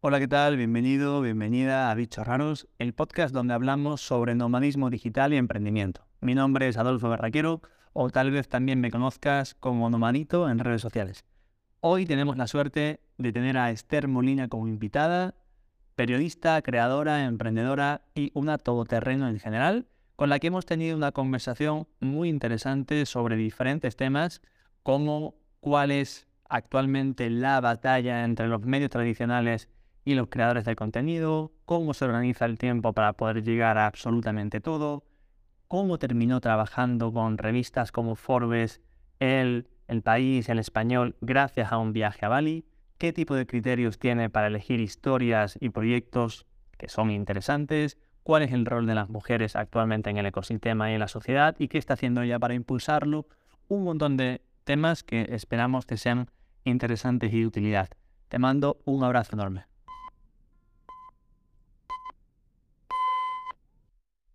Hola, ¿qué tal? Bienvenido, bienvenida a Bichos Raros, el podcast donde hablamos sobre nomadismo digital y emprendimiento. Mi nombre es Adolfo Berraquero, o tal vez también me conozcas como Nomadito en redes sociales. Hoy tenemos la suerte de tener a Esther Molina como invitada, periodista, creadora, emprendedora y una todoterreno en general, con la que hemos tenido una conversación muy interesante sobre diferentes temas como cuál es actualmente la batalla entre los medios tradicionales y los creadores de contenido, cómo se organiza el tiempo para poder llegar a absolutamente todo, cómo terminó trabajando con revistas como Forbes, El, El País, El Español, gracias a un viaje a Bali, qué tipo de criterios tiene para elegir historias y proyectos que son interesantes, cuál es el rol de las mujeres actualmente en el ecosistema y en la sociedad y qué está haciendo ella para impulsarlo, un montón de temas que esperamos que sean interesantes y de utilidad. Te mando un abrazo enorme.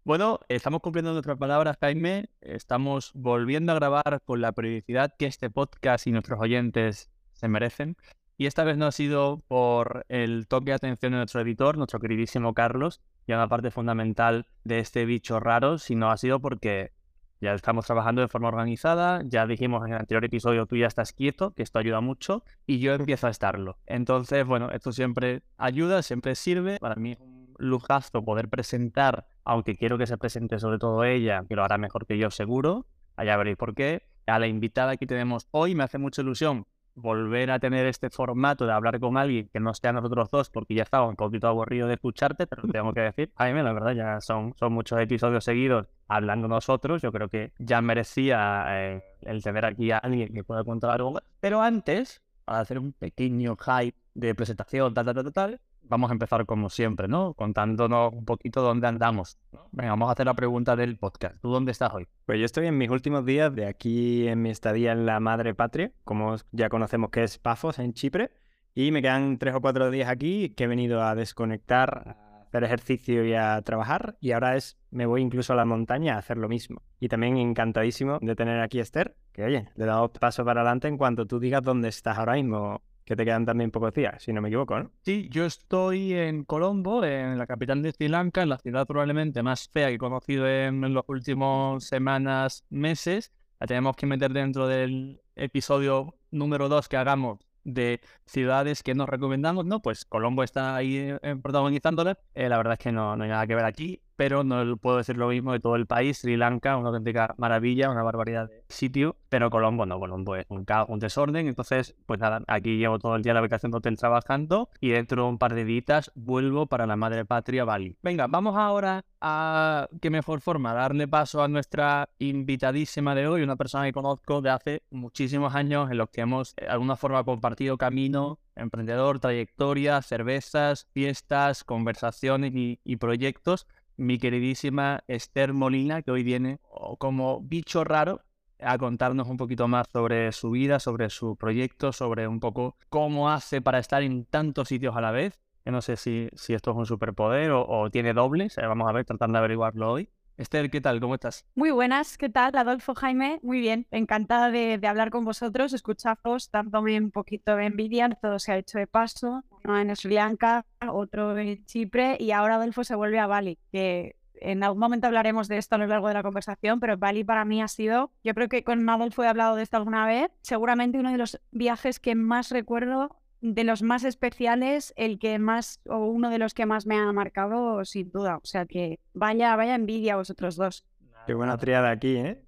Bueno, estamos cumpliendo nuestras palabras, Jaime. Estamos volviendo a grabar con la periodicidad que este podcast y nuestros oyentes se merecen. Y esta vez no ha sido por el toque de atención de nuestro editor, nuestro queridísimo Carlos, y una parte fundamental de este bicho raro, sino ha sido porque ya estamos trabajando de forma organizada, ya dijimos en el anterior episodio tú ya estás quieto, que esto ayuda mucho, y yo empiezo a estarlo. Entonces, bueno, esto siempre ayuda, siempre sirve. Para mí es un lujazo poder presentar aunque quiero que se presente sobre todo ella, que lo hará mejor que yo seguro, allá veréis por qué. A la invitada que tenemos hoy me hace mucha ilusión volver a tener este formato de hablar con alguien que no sea nosotros dos, porque ya estaba un poquito aburrido de escucharte, pero tengo que decir, Jaime, la verdad, ya son, son muchos episodios seguidos hablando nosotros, yo creo que ya merecía eh, el tener aquí a alguien que pueda contar algo Pero antes, para hacer un pequeño hype de presentación, tal, tal, tal, tal, vamos a empezar como siempre, ¿no? Contándonos un poquito dónde andamos. Venga, vamos a hacer la pregunta del podcast. ¿Tú dónde estás hoy? Pues yo estoy en mis últimos días de aquí en mi estadía en la madre patria, como ya conocemos que es Pafos, en Chipre, y me quedan tres o cuatro días aquí que he venido a desconectar, a hacer ejercicio y a trabajar, y ahora es, me voy incluso a la montaña a hacer lo mismo. Y también encantadísimo de tener aquí Esther, que oye, le damos paso para adelante en cuanto tú digas dónde estás ahora mismo que te quedan también pocos días, si no me equivoco, ¿no? Sí, yo estoy en Colombo, en la capital de Sri Lanka, en la ciudad probablemente más fea que he conocido en, los últimos semanas, meses. La tenemos que meter dentro del episodio número 2 que hagamos de ciudades que nos recomendamos, ¿no? Pues Colombo está ahí eh, protagonizándola. Eh, la verdad es que no, no hay nada que ver aquí pero no puedo decir lo mismo de todo el país. Sri Lanka, una auténtica maravilla, una barbaridad de sitio, pero Colombo no, Colombo es un caos, un desorden. Entonces, pues nada, aquí llevo todo el día la vacación de hotel trabajando y dentro de un par de días vuelvo para la madre patria Bali. Venga, vamos ahora a qué mejor forma, darle paso a nuestra invitadísima de hoy, una persona que conozco de hace muchísimos años en los que hemos de alguna forma compartido camino emprendedor, trayectoria, cervezas, fiestas, conversaciones y proyectos mi queridísima Esther Molina, que hoy viene como bicho raro a contarnos un poquito más sobre su vida, sobre su proyecto, sobre un poco cómo hace para estar en tantos sitios a la vez. Que no sé si, si esto es un superpoder o, tiene dobles. Eh, vamos a ver, tratando de averiguarlo hoy. Esther, ¿qué tal? ¿Cómo estás? Muy buenas, ¿qué tal? Adolfo Jaime, muy bien, encantada de, hablar con vosotros, escucharos, dándome un poquito de envidia, todo se ha hecho de paso, uno en Sri Lanka, otro en Chipre y ahora Adolfo se vuelve a Bali, que en algún momento hablaremos de esto a lo largo de la conversación, pero Bali para mí ha sido, yo creo que con Adolfo he hablado de esto alguna vez, seguramente uno de los viajes que más recuerdo de los más especiales, el que más, o uno de los que más me ha marcado, sin duda. O sea que vaya, vaya envidia a vosotros dos. Qué buena triada aquí, ¿eh?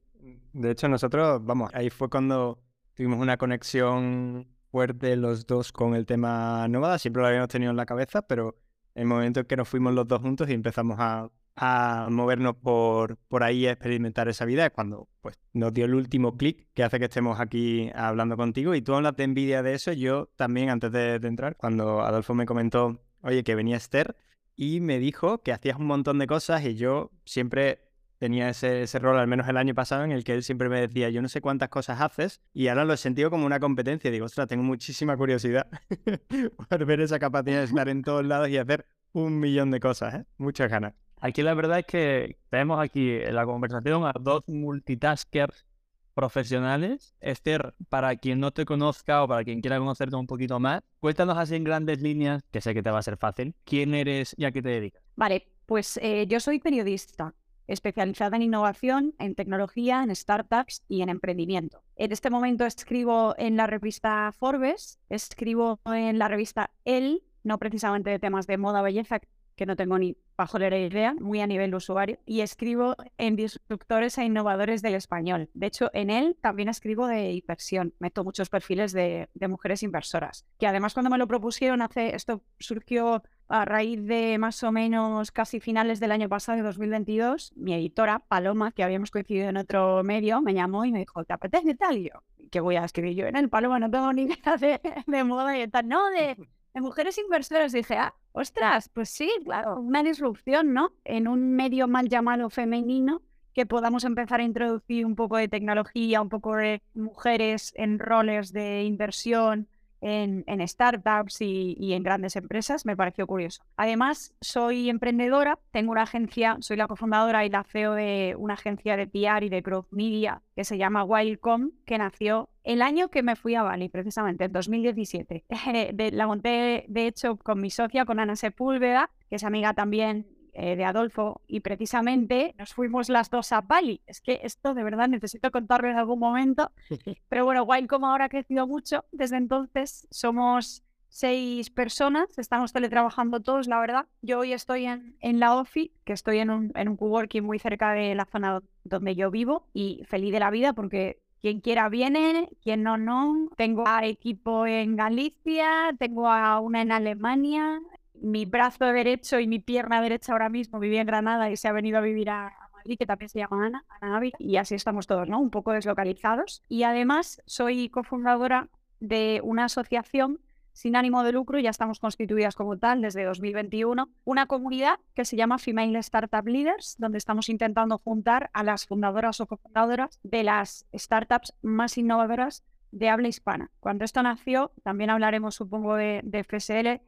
De hecho, nosotros, vamos, ahí fue cuando tuvimos una conexión fuerte los dos con el tema nómada. Siempre lo habíamos tenido en la cabeza, pero el momento en que nos fuimos los dos juntos y empezamos a a movernos por, por ahí a experimentar esa vida es cuando pues, nos dio el último clic que hace que estemos aquí hablando contigo. Y tú hablas de envidia de eso. Yo también, antes de, entrar, cuando Adolfo me comentó, oye, que venía Esther, y me dijo que hacías un montón de cosas y yo siempre tenía ese, ese, rol, al menos el año pasado, en el que él siempre me decía, yo no sé cuántas cosas haces, y ahora lo he sentido como una competencia. Digo, ostras, tengo muchísima curiosidad por ver esa capacidad de estar en todos lados y hacer un millón de cosas, ¿eh? Muchas ganas. Aquí la verdad es que tenemos aquí en la conversación a dos multitaskers profesionales. Esther, para quien no te conozca o para quien quiera conocerte un poquito más, cuéntanos así en grandes líneas, que sé que te va a ser fácil, quién eres y a qué te dedicas. Vale, pues eh, yo soy periodista especializada en innovación, en tecnología, en startups y en emprendimiento. En este momento escribo en la revista Forbes, escribo en la revista El, no precisamente de temas de moda, belleza, que no tengo ni pajolera idea, muy a nivel usuario, y escribo en Disruptores e Innovadores del Español. De hecho, en él también escribo de inversión, meto muchos perfiles de, mujeres inversoras, que además cuando me lo propusieron hace, esto surgió a raíz de más o menos casi finales del año pasado, de 2022, mi editora, Paloma, que habíamos coincidido en otro medio, me llamó y me dijo, ¿te apetece tal? Y yo, ¿qué voy a escribir yo en el Paloma? No tengo ni idea de, de moda y tal. No, de de mujeres inversoras. dije, ah, ostras, pues sí, claro, una disrupción, ¿no? En un medio mal llamado femenino, que podamos empezar a introducir un poco de tecnología, un poco de mujeres en roles de inversión, en, startups y, en grandes empresas, me pareció curioso. Además, soy emprendedora, tengo una agencia, soy la cofundadora y la CEO de una agencia de PR y de growth media que se llama Wildcom, que nació el año que me fui a Bali, precisamente, en 2017. la monté, de hecho, con mi socia, con Ana Sepúlveda, que es amiga también eh, de Adolfo y precisamente nos fuimos las dos a Bali. Es que esto de verdad necesito contarlo en algún momento. Pero bueno, Wild como ahora ha crecido mucho desde entonces, somos seis personas, estamos teletrabajando todos, la verdad. Yo hoy estoy en, en la OFI, que estoy en un, en un coworking muy cerca de la zona donde yo vivo y feliz de la vida porque quien quiera viene, quien no, no. Tengo a equipo en Galicia, tengo a una en Alemania, mi brazo derecho y mi pierna derecha ahora mismo vivía en Granada y se ha venido a vivir a, Madrid, que también se llama Ana, Ana Ávila, y así estamos todos, ¿no? Un poco deslocalizados. Y además soy cofundadora de una asociación sin ánimo de lucro, ya estamos constituidas como tal desde 2021, una comunidad que se llama Female Startup Leaders, donde estamos intentando juntar a las fundadoras o cofundadoras de las startups más innovadoras de habla hispana. Cuando esto nació, también hablaremos, supongo, de, de FSL,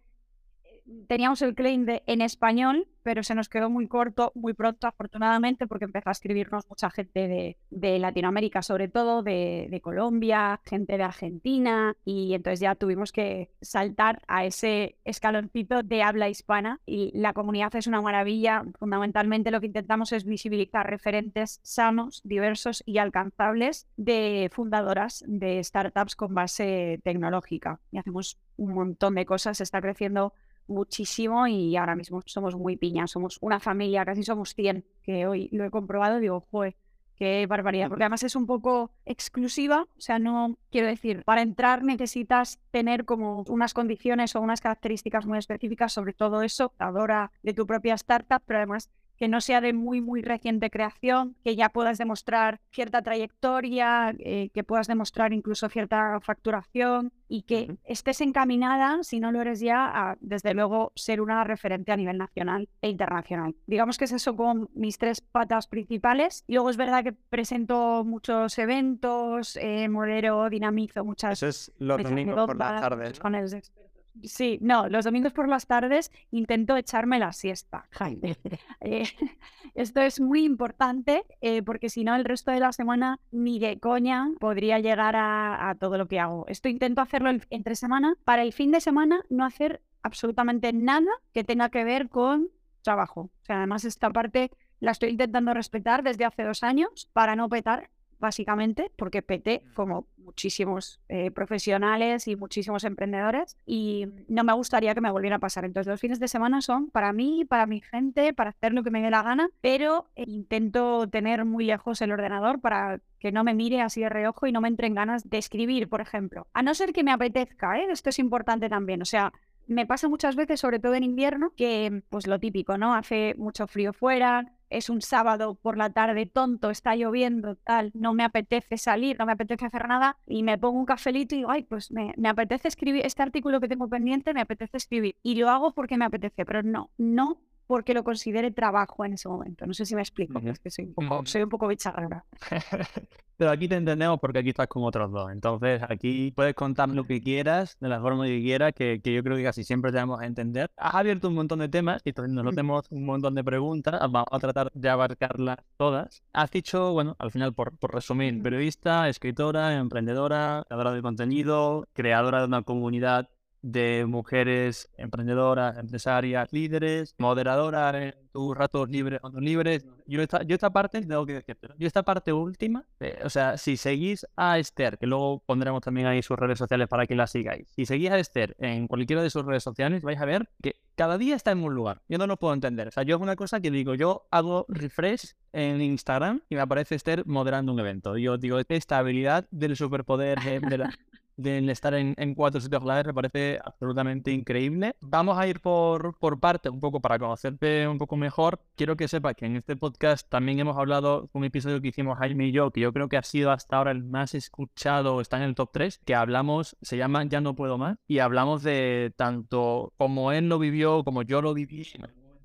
teníamos el claim de en español, pero se nos quedó muy corto muy pronto, afortunadamente, porque empezó a escribirnos mucha gente de, Latinoamérica, sobre todo de, Colombia, gente de Argentina, y entonces ya tuvimos que saltar a ese escaloncito de habla hispana. Y la comunidad es una maravilla. Fundamentalmente lo que intentamos es visibilizar referentes sanos, diversos y alcanzables de fundadoras de startups con base tecnológica. Y hacemos un montón de cosas, está creciendo muchísimo y ahora mismo somos muy piñas, somos una familia, casi somos 100, que hoy lo he comprobado digo, joder, qué barbaridad, porque además es un poco exclusiva, o sea, no quiero decir, para entrar necesitas tener como unas condiciones o unas características muy específicas, sobre todo eso, adora de tu propia startup, pero además que no sea de muy, muy reciente creación, que ya puedas demostrar cierta trayectoria, eh, que puedas demostrar incluso cierta facturación y que estés encaminada, si no lo eres ya, a, desde luego, ser una referente a nivel nacional e internacional. Digamos que es eso con mis tres patas principales. Luego es verdad que presento muchos eventos, eh, modero, dinamizo muchas... Eso es los domingos por las tardes. Con el Sí, no, los domingos por las tardes intento echarme la siesta, Jaime. Eh, esto es muy importante eh, porque si no el resto de la semana ni de coña podría llegar a, todo lo que hago. Esto intento hacerlo entre semana para el fin de semana no hacer absolutamente nada que tenga que ver con trabajo. O sea, además esta parte la estoy intentando respetar desde hace dos años para no petar básicamente, porque PT, como muchísimos eh, profesionales y muchísimos emprendedores, y no me gustaría que me volviera a pasar. Entonces, los fines de semana son para mí, para mi gente, para hacer lo que me dé la gana, pero eh, intento tener muy lejos el ordenador para que no me mire así de reojo y no me entren ganas de escribir, por ejemplo. A no ser que me apetezca, ¿eh? esto es importante también. O sea, me pasa muchas veces, sobre todo en invierno, que pues lo típico, ¿no? Hace mucho frío fuera, es un sábado por la tarde tonto, está lloviendo, tal, no me apetece salir, no me apetece hacer nada y me pongo un cafelito y digo, ay, pues me, me, apetece escribir este artículo que tengo pendiente, me apetece escribir. Y lo hago porque me apetece, pero no, no porque lo considere trabajo en ese momento. No sé si me explico, es que soy un poco, soy un poco. Pero aquí te entendemos porque aquí estás con otros dos. Entonces, aquí puedes contar lo que quieras, de la forma que quieras, que, que yo creo que casi siempre te vamos a entender. Has abierto un montón de temas y entonces nosotros tenemos un montón de preguntas. Vamos a tratar de abarcarlas todas. Has dicho, bueno, al final, por, por resumir, periodista, escritora, emprendedora, creadora de contenido, creadora de una comunidad de mujeres emprendedoras, empresarias, líderes, moderadoras en tus ratos libres o no libres. Yo esta, yo esta parte tengo que decirte, yo esta parte última, eh, o sea, si seguís a Esther, que luego pondremos también ahí sus redes sociales para que la sigáis, si seguís a Esther en cualquiera de sus redes sociales, vais a ver que cada día está en un lugar. Yo no lo puedo entender. O sea, yo es una cosa que digo, yo hago refresh en Instagram y me aparece Esther moderando un evento. Yo digo, esta habilidad del superpoder de la de estar en, cuatro sitios claves me parece absolutamente increíble. Vamos a ir por, por parte un poco para conocerte un poco mejor. Quiero que sepas que en este podcast también hemos hablado un episodio que hicimos Jaime y yo, que yo creo que ha sido hasta ahora el más escuchado, está en el top 3, que hablamos, se llama Ya no puedo más, y hablamos de tanto como él lo vivió, como yo lo viví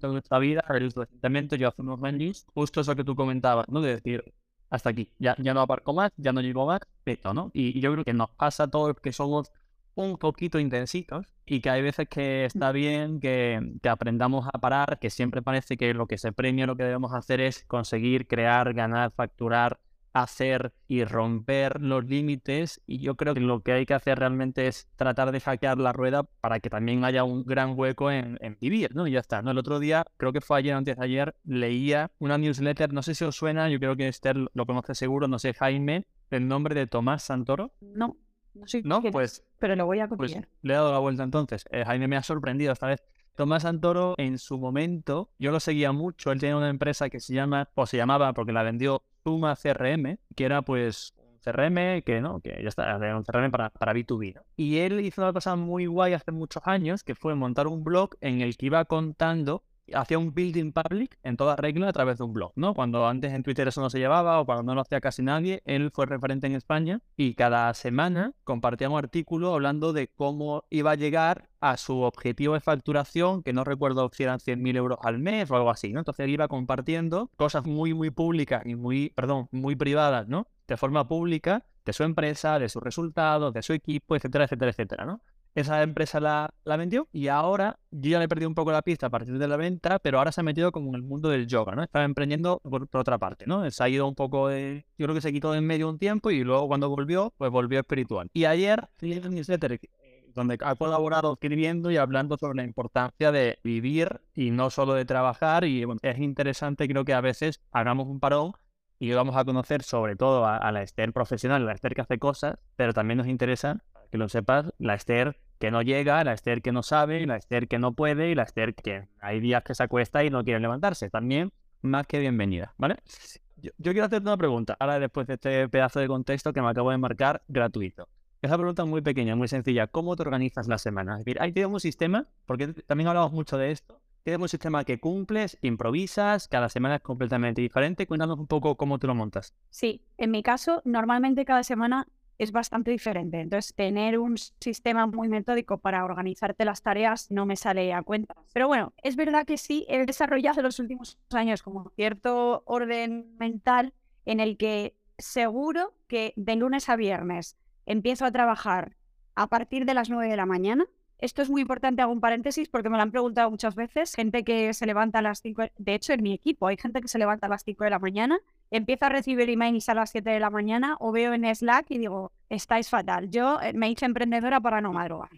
en nuestra vida, recientemente yo hace unos años, justo eso que tú comentabas, ¿no? De decir, hasta aquí, ya, ya no aparco más, ya no llego más, pero, ¿no? Y, yo creo que nos pasa a todos que somos un poquito intensitos y que hay veces que está bien que, que, aprendamos a parar, que siempre parece que lo que se premia, lo que debemos hacer es conseguir, crear, ganar, facturar, hacer y romper los límites y yo creo que lo que hay que hacer realmente es tratar de hackear la rueda para que también haya un gran hueco en, vivir, ¿no? Y ya está, ¿no? El otro día, creo que fue ayer antes de ayer, leía una newsletter, no sé si os suena, yo creo que Esther lo conoce seguro, no sé, Jaime, el nombre de Tomás Santoro. No, no sé. No, pues... Pero lo voy a pues, copiar. le he dado la vuelta entonces. Eh, Jaime me ha sorprendido esta vez. Tomás Santoro, en su momento, yo lo seguía mucho. Él tenía una empresa que se llama, o se llamaba, porque la vendió Suma CRM, que era pues un CRM que no, que ya está, era un CRM para, para B2B. Y él hizo una cosa muy guay hace muchos años, que fue montar un blog en el que iba contando hacía un building public en toda regla a través de un blog, ¿no? Cuando antes en Twitter eso no se llevaba o cuando no lo hacía casi nadie, él fue referente en España y cada semana compartía un artículo hablando de cómo iba a llegar a su objetivo de facturación, que no recuerdo si eran 100.000 euros al mes o algo así, ¿no? Entonces él iba compartiendo cosas muy, muy públicas y muy, perdón, muy privadas, ¿no? De forma pública de su empresa, de sus resultados, de su equipo, etcétera, etcétera, etcétera, ¿no? Esa empresa la, la, vendió y ahora yo ya le he perdido un poco la pista a partir de la venta, pero ahora se ha metido como en el mundo del yoga, ¿no? Estaba emprendiendo por, otra parte, ¿no? Se ha ido un poco de... Yo creo que se quitó de en medio un tiempo y luego cuando volvió, pues volvió espiritual. Y ayer, newsletter donde ha colaborado escribiendo y hablando sobre la importancia de vivir y no solo de trabajar. Y bueno, es interesante, creo que a veces hagamos un parón y vamos a conocer sobre todo a, a la Esther profesional, a la Esther que hace cosas, pero también nos interesa que lo sepas, la Esther que no llega, la Esther que no sabe, la Esther que no puede y la Esther que hay días que se acuesta y no quiere levantarse. También más que bienvenida, ¿vale? Yo, quiero hacerte una pregunta, ahora después de este pedazo de contexto que me acabo de marcar gratuito. Esa pregunta muy pequeña, muy sencilla. ¿Cómo te organizas la semana? Es decir, ahí tenemos un sistema, porque también hablamos mucho de esto. Tienes un sistema que cumples, improvisas, cada semana es completamente diferente. Cuéntanos un poco cómo te lo montas. Sí, en mi caso, normalmente cada semana es bastante diferente. Entonces, tener un sistema muy metódico para organizarte las tareas no me sale a cuenta. Pero bueno, es verdad que sí, he desarrollado en los últimos años como cierto orden mental en el que seguro que de lunes a viernes empiezo a trabajar a partir de las 9 de la mañana. Esto es muy importante, hago un paréntesis porque me lo han preguntado muchas veces. Gente que se levanta a las 5, de hecho en mi equipo hay gente que se levanta a las 5 de la mañana empiezo a recibir emails a las 7 de la mañana o veo en Slack y digo, estáis fatal. Yo eh, me hice emprendedora para no madrugar.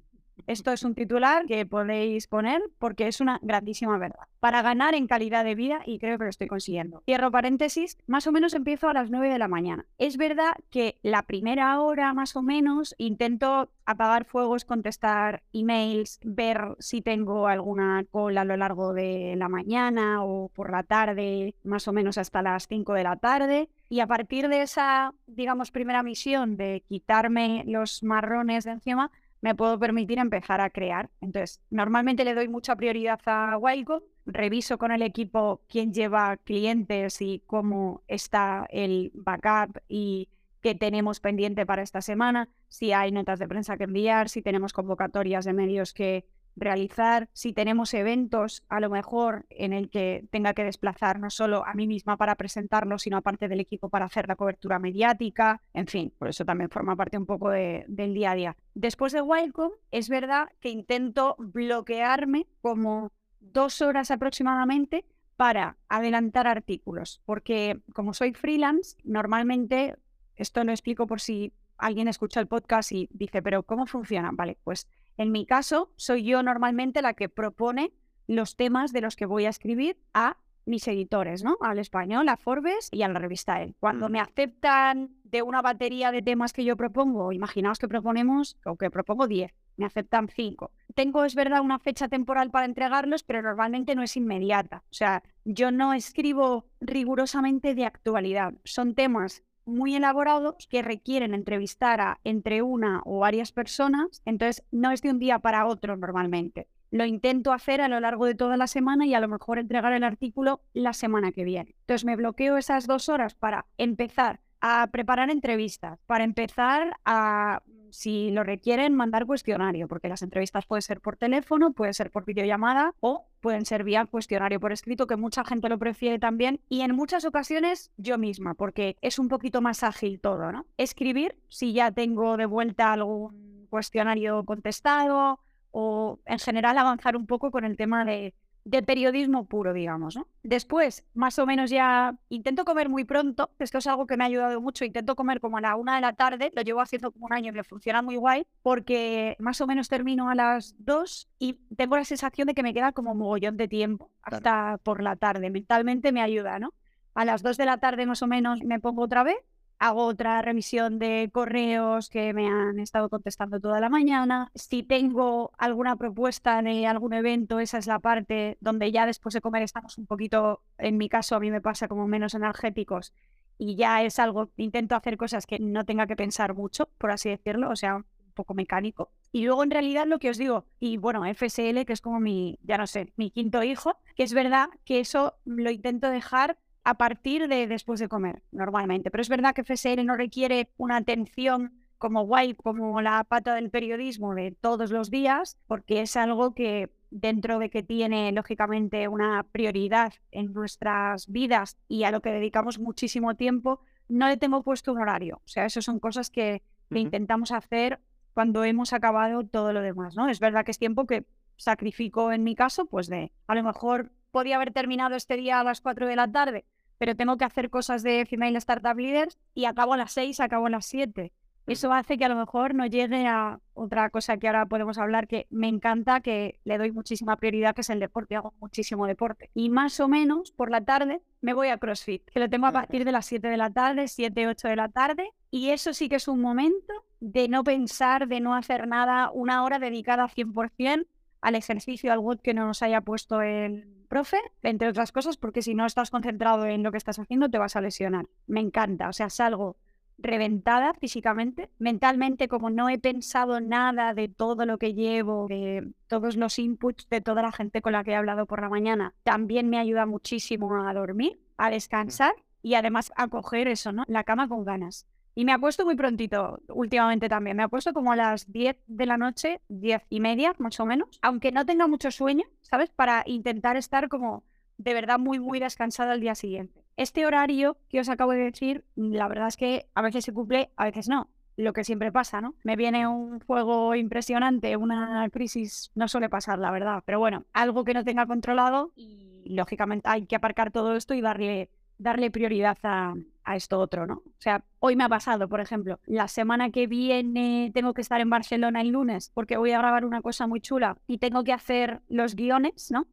Esto es un titular que podéis poner porque es una grandísima verdad. Para ganar en calidad de vida, y creo que lo estoy consiguiendo. Cierro paréntesis, más o menos empiezo a las 9 de la mañana. Es verdad que la primera hora más o menos intento apagar fuegos, contestar emails, ver si tengo alguna cola a lo largo de la mañana o por la tarde, más o menos hasta las 5 de la tarde. Y a partir de esa, digamos, primera misión de quitarme los marrones de encima, me puedo permitir empezar a crear. Entonces, normalmente le doy mucha prioridad a Wildcom, reviso con el equipo quién lleva clientes y cómo está el backup y qué tenemos pendiente para esta semana, si hay notas de prensa que enviar, si tenemos convocatorias de medios que realizar, si tenemos eventos, a lo mejor en el que tenga que desplazar no solo a mí misma para presentarlo, sino aparte del equipo para hacer la cobertura mediática, en fin, por eso también forma parte un poco de, del día a día. Después de Wildcom, es verdad que intento bloquearme como dos horas aproximadamente para adelantar artículos, porque como soy freelance, normalmente, esto lo explico por si alguien escucha el podcast y dice, pero ¿cómo funciona? Vale, pues en mi caso, soy yo normalmente la que propone los temas de los que voy a escribir a mis editores, ¿no? Al español, a Forbes y a la revista El. Cuando me aceptan de una batería de temas que yo propongo, imaginaos que proponemos, o que propongo 10, me aceptan 5. Tengo, es verdad, una fecha temporal para entregarlos, pero normalmente no es inmediata. O sea, yo no escribo rigurosamente de actualidad. Son temas muy elaborados que requieren entrevistar a entre una o varias personas, entonces no es de un día para otro normalmente. Lo intento hacer a lo largo de toda la semana y a lo mejor entregar el artículo la semana que viene. Entonces me bloqueo esas dos horas para empezar a preparar entrevistas, para empezar a si lo requieren, mandar cuestionario, porque las entrevistas pueden ser por teléfono, pueden ser por videollamada o pueden ser vía cuestionario por escrito, que mucha gente lo prefiere también. Y en muchas ocasiones yo misma, porque es un poquito más ágil todo, ¿no? Escribir, si ya tengo de vuelta algún cuestionario contestado o en general avanzar un poco con el tema de de periodismo puro, digamos. ¿no? Después, más o menos ya intento comer muy pronto, esto es algo que me ha ayudado mucho, intento comer como a la una de la tarde, lo llevo haciendo como un año y me funciona muy guay, porque más o menos termino a las dos y tengo la sensación de que me queda como mogollón de tiempo hasta por la tarde. Mentalmente me ayuda, ¿no? A las dos de la tarde más o menos me pongo otra vez hago otra revisión de correos que me han estado contestando toda la mañana. Si tengo alguna propuesta de algún evento, esa es la parte donde ya después de comer estamos un poquito, en mi caso a mí me pasa como menos energéticos y ya es algo, intento hacer cosas que no tenga que pensar mucho, por así decirlo, o sea, un poco mecánico. Y luego en realidad lo que os digo, y bueno, FSL, que es como mi, ya no sé, mi quinto hijo, que es verdad que eso lo intento dejar a partir de después de comer, normalmente. Pero es verdad que FSL no requiere una atención como guay, como la pata del periodismo de todos los días, porque es algo que dentro de que tiene lógicamente una prioridad en nuestras vidas y a lo que dedicamos muchísimo tiempo, no le tengo puesto un horario. O sea, eso son cosas que, intentamos hacer cuando hemos acabado todo lo demás, ¿no? Es verdad que es tiempo que sacrifico en mi caso, pues de a lo mejor podía haber terminado este día a las 4 de la tarde, pero tengo que hacer cosas de Female Startup Leaders y acabo a las 6, acabo a las 7. Eso hace que a lo mejor no llegue a otra cosa que ahora podemos hablar que me encanta, que le doy muchísima prioridad, que es el deporte. Hago muchísimo deporte. Y más o menos por la tarde me voy a CrossFit, que lo tengo a partir de las 7 de la tarde, 7, 8 de la tarde. Y eso sí que es un momento de no pensar, de no hacer nada, una hora dedicada 100% al ejercicio, al WOD que no nos haya puesto el profe, entre otras cosas, porque si no estás concentrado en lo que estás haciendo, te vas a lesionar. Me encanta, o sea, salgo reventada físicamente, mentalmente, como no he pensado nada de todo lo que llevo, de todos los inputs de toda la gente con la que he hablado por la mañana, también me ayuda muchísimo a dormir, a descansar y además a coger eso, ¿no? La cama con ganas. Y me ha puesto muy prontito últimamente también. Me ha puesto como a las 10 de la noche, 10 y media más o menos, aunque no tenga mucho sueño, ¿sabes? Para intentar estar como de verdad muy, muy descansada al día siguiente. Este horario que os acabo de decir, la verdad es que a veces se cumple, a veces no. Lo que siempre pasa, ¿no? Me viene un fuego impresionante, una crisis, no suele pasar, la verdad. Pero bueno, algo que no tenga controlado y lógicamente hay que aparcar todo esto y darle darle prioridad a, esto otro, ¿no? O sea, hoy me ha pasado, por ejemplo, la semana que viene tengo que estar en Barcelona el lunes porque voy a grabar una cosa muy chula y tengo que hacer los guiones, ¿no?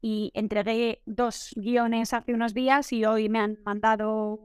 Y entregué dos guiones hace unos días y hoy me han mandado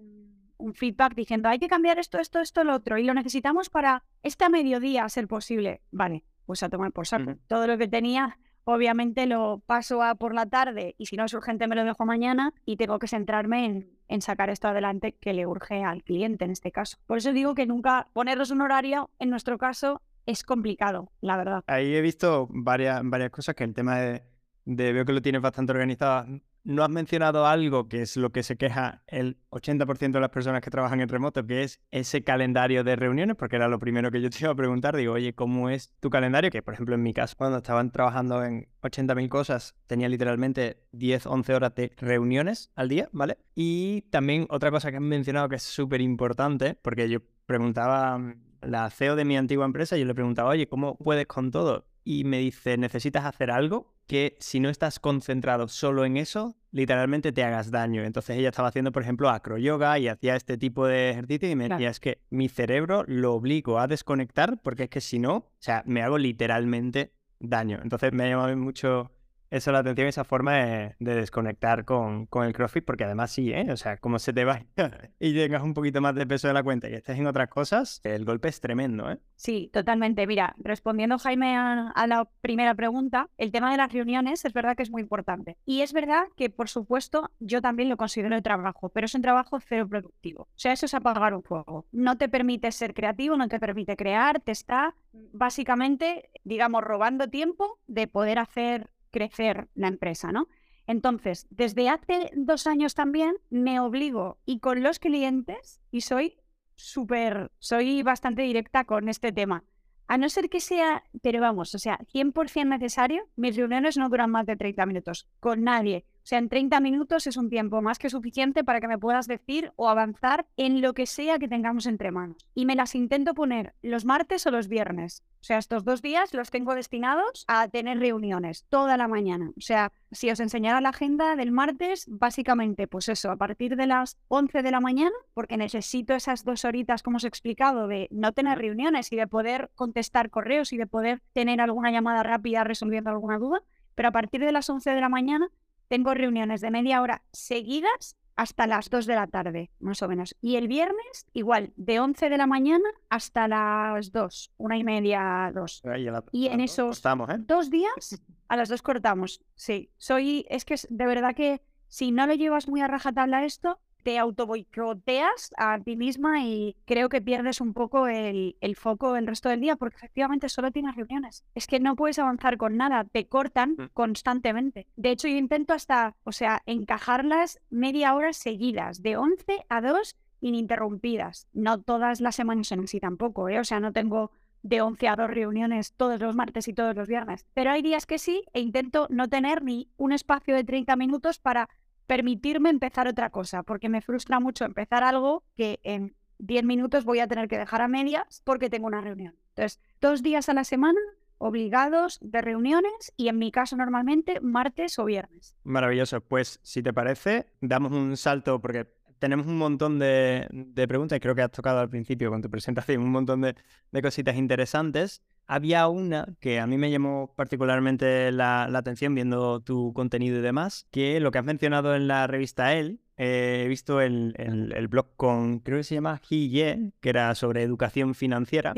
un feedback diciendo hay que cambiar esto, esto, esto, lo otro y lo necesitamos para este mediodía a ser posible. Vale, pues a tomar por saco. Todo lo que tenía obviamente lo paso a por la tarde y si no es urgente me lo dejo mañana y tengo que centrarme en, sacar esto adelante que le urge al cliente en este caso. Por eso digo que nunca ponernos un horario, en nuestro caso, es complicado, la verdad. Ahí he visto varias, varias cosas que el tema de, de veo que lo tienes bastante organizado no has mencionado algo que es lo que se queja el 80% de las personas que trabajan en remoto, que es ese calendario de reuniones, porque era lo primero que yo te iba a preguntar. Digo, oye, ¿cómo es tu calendario? Que, por ejemplo, en mi caso, cuando estaban trabajando en 80.000 cosas, tenía literalmente 10, 11 horas de reuniones al día, ¿vale? Y también otra cosa que han mencionado que es súper importante, porque yo preguntaba mm, la CEO de mi antigua empresa, yo le preguntaba, oye, ¿cómo puedes con todo? Y me dice, necesitas hacer algo que si no estás concentrado solo en eso, literalmente te hagas daño. Entonces ella estaba haciendo, por ejemplo, acroyoga y hacía este tipo de ejercicio y me decía, es que mi cerebro lo obligo a desconectar porque es que si no, o sea, me hago literalmente daño. Entonces me ha llamado mucho eso la atención, esa forma de, desconectar con, con, el CrossFit, porque además sí, ¿eh? O sea, como se te va y tengas un poquito más de peso de la cuenta y estés en otras cosas, el golpe es tremendo, ¿eh? Sí, totalmente. Mira, respondiendo Jaime a, la primera pregunta, el tema de las reuniones es verdad que es muy importante. Y es verdad que, por supuesto, yo también lo considero de trabajo, pero es un trabajo cero productivo. O sea, eso es apagar un fuego. No te permite ser creativo, no te permite crear, te está básicamente, digamos, robando tiempo de poder hacer crecer la empresa, ¿no? Entonces, desde hace dos años también me obligo y con los clientes, y soy súper, soy bastante directa con este tema. A no ser que sea, pero vamos, o sea, 100% necesario, mis reuniones no duran más de 30 minutos, con nadie. O sea, en 30 minutos es un tiempo más que suficiente para que me puedas decir o avanzar en lo que sea que tengamos entre manos. Y me las intento poner los martes o los viernes. O sea, estos dos días los tengo destinados a tener reuniones toda la mañana. O sea, si os enseñara la agenda del martes, básicamente, pues eso, a partir de las 11 de la mañana, porque necesito esas dos horitas, como os he explicado, de no tener reuniones y de poder contestar correos y de poder tener alguna llamada rápida resolviendo alguna duda. Pero a partir de las 11 de la mañana tengo reuniones de media hora seguidas hasta las 2 de la tarde, más o menos. Y el viernes, igual, de 11 de la mañana hasta las 2, una y media, 2. y en esos ¿eh? dos días, a las 2 cortamos. Sí, soy, es que de verdad que si no lo llevas muy a rajatabla esto, te autoboicoteas a ti misma y creo que pierdes un poco el, foco el resto del día porque efectivamente solo tienes reuniones. Es que no puedes avanzar con nada, te cortan mm. constantemente. De hecho, yo intento hasta, o sea, encajarlas media hora seguidas, de 11 a 2 ininterrumpidas. No todas las semanas son así tampoco, ¿eh? O sea, no tengo de 11 a 2 reuniones todos los martes y todos los viernes. Pero hay días que sí e intento no tener ni un espacio de 30 minutos para permitirme empezar otra cosa, porque me frustra mucho empezar algo que en 10 minutos voy a tener que dejar a medias porque tengo una reunión. Entonces, dos días a la semana obligados de reuniones y en mi caso normalmente martes o viernes. Maravilloso. Pues si te parece, damos un salto porque tenemos un montón de, preguntas y creo que has tocado al principio con tu presentación un montón de, de cositas interesantes había una que a mí me llamó particularmente la, atención viendo tu contenido y demás, que lo que has mencionado en la revista El, he visto el, el, blog con, creo que se llama Ye, que era sobre educación financiera.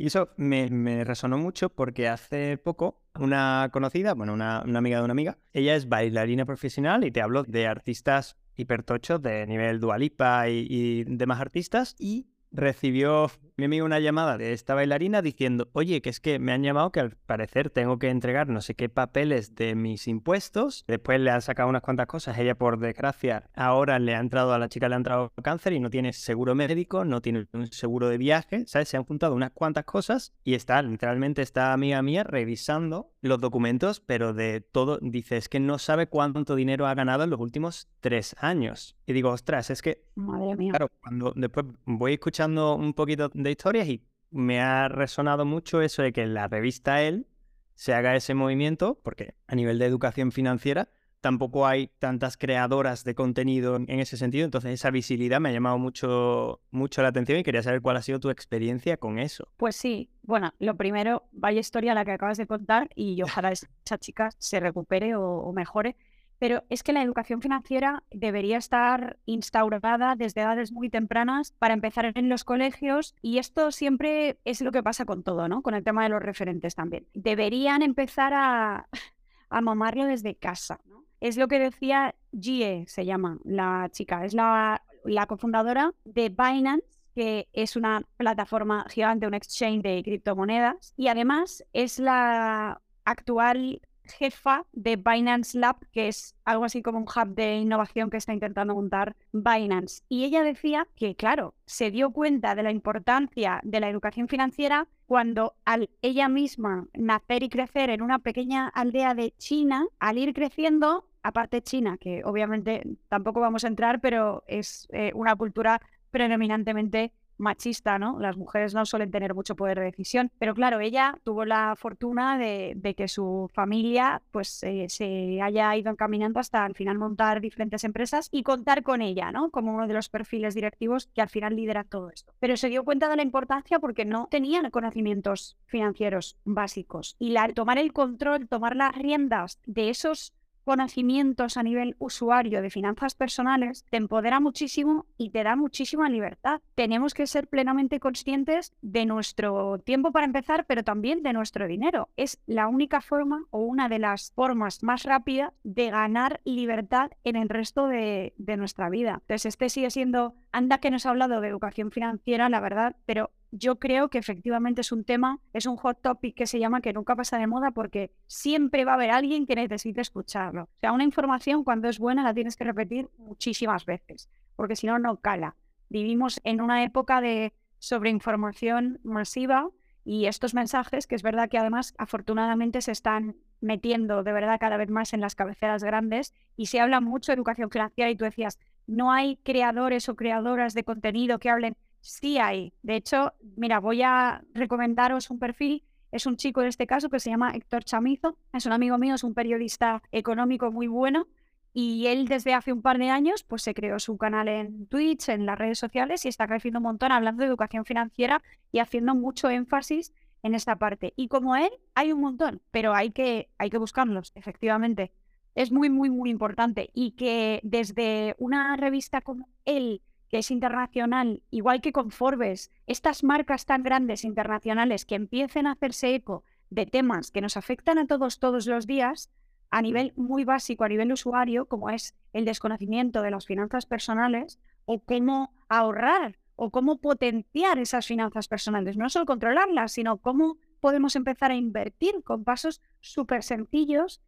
Y eso me, resonó mucho porque hace poco una conocida, bueno, una, amiga de una amiga, ella es bailarina profesional y te hablo de artistas hipertochos de nivel Dualipa y, y demás artistas y recibió mi amigo una llamada de esta bailarina diciendo, oye, que es que me han llamado que al parecer tengo que entregar no sé qué papeles de mis impuestos. Después le han sacado unas cuantas cosas. Ella, por desgracia, ahora le ha entrado a la chica, le ha entrado cáncer y no tiene seguro médico, no tiene un seguro de viaje. ¿Sabes? Se han juntado unas cuantas cosas y está, literalmente, esta amiga mía revisando los documentos, pero de todo, dice, es que no sabe cuánto dinero ha ganado en los últimos tres años. Y digo, ostras, es que... Madre mía. Claro, cuando después voy escuchando un poquito de historias y me ha resonado mucho eso de que en la revista él se haga ese movimiento, porque a nivel de educación financiera tampoco hay tantas creadoras de contenido en ese sentido, entonces esa visibilidad me ha llamado mucho, mucho la atención y quería saber cuál ha sido tu experiencia con eso. Pues sí, bueno, lo primero, vaya historia la que acabas de contar y ojalá esa chica se recupere o mejore, pero es que la educación financiera debería estar instaurada desde edades muy tempranas para empezar en los colegios y esto siempre es lo que pasa con todo, ¿no? Con el tema de los referentes también. Deberían empezar a, a mamarlo desde casa, ¿no? Es lo que decía Gie, se llama la chica, es la, la cofundadora de Binance que es una plataforma gigante, un exchange de criptomonedas, y además es la actual jefa de Binance Lab, que es algo así como un hub de innovación que está intentando montar Binance. Y ella decía que, claro, se dio cuenta de la importancia de la educación financiera cuando al ella misma nacer y crecer en una pequeña aldea de China, al ir creciendo, aparte China, que obviamente tampoco vamos a entrar, pero es eh, una cultura predominantemente machista, ¿no? Las mujeres no suelen tener mucho poder de decisión, pero claro, ella tuvo la fortuna de, que su familia pues eh, se haya ido encaminando hasta al final montar diferentes empresas y contar con ella, ¿no? Como uno de los perfiles directivos que al final lidera todo esto. Pero se dio cuenta de la importancia porque no tenían conocimientos financieros básicos y la, tomar el control, tomar las riendas de esos conocimientos a nivel usuario de finanzas personales, te empodera muchísimo y te da muchísima libertad. Tenemos que ser plenamente conscientes de nuestro tiempo para empezar, pero también de nuestro dinero. Es la única forma o una de las formas más rápidas de ganar libertad en el resto de, de nuestra vida. Entonces, este sigue siendo, anda que nos ha hablado de educación financiera, la verdad, pero yo creo que efectivamente es un tema, es un hot topic que se llama que nunca pasa de moda porque siempre va a haber alguien que necesite escucharlo. O sea, una información cuando es buena la tienes que repetir muchísimas veces, porque si no, no cala. Vivimos en una época de sobreinformación masiva y estos mensajes, que es verdad que además afortunadamente se están metiendo de verdad cada vez más en las cabeceras grandes y se habla mucho de educación financiera y tú decías, no hay creadores o creadoras de contenido que hablen Sí hay. De hecho, mira, voy a recomendaros un perfil. Es un chico en este caso que se llama Héctor Chamizo. Es un amigo mío, es un periodista económico muy bueno. Y él desde hace un par de años pues se creó su canal en Twitch, en las redes sociales y está creciendo un montón hablando de educación financiera y haciendo mucho énfasis en esta parte. Y como él, hay un montón, pero hay que, hay que buscarlos, efectivamente. Es muy, muy, muy importante. Y que desde una revista como él que es internacional, igual que con Forbes, estas marcas tan grandes internacionales que empiecen a hacerse eco de temas que nos afectan a todos todos los días, a nivel muy básico, a nivel usuario, como es el desconocimiento de las finanzas personales, o cómo ahorrar, o cómo potenciar esas finanzas personales, no solo controlarlas, sino cómo podemos empezar a invertir con pasos súper sencillos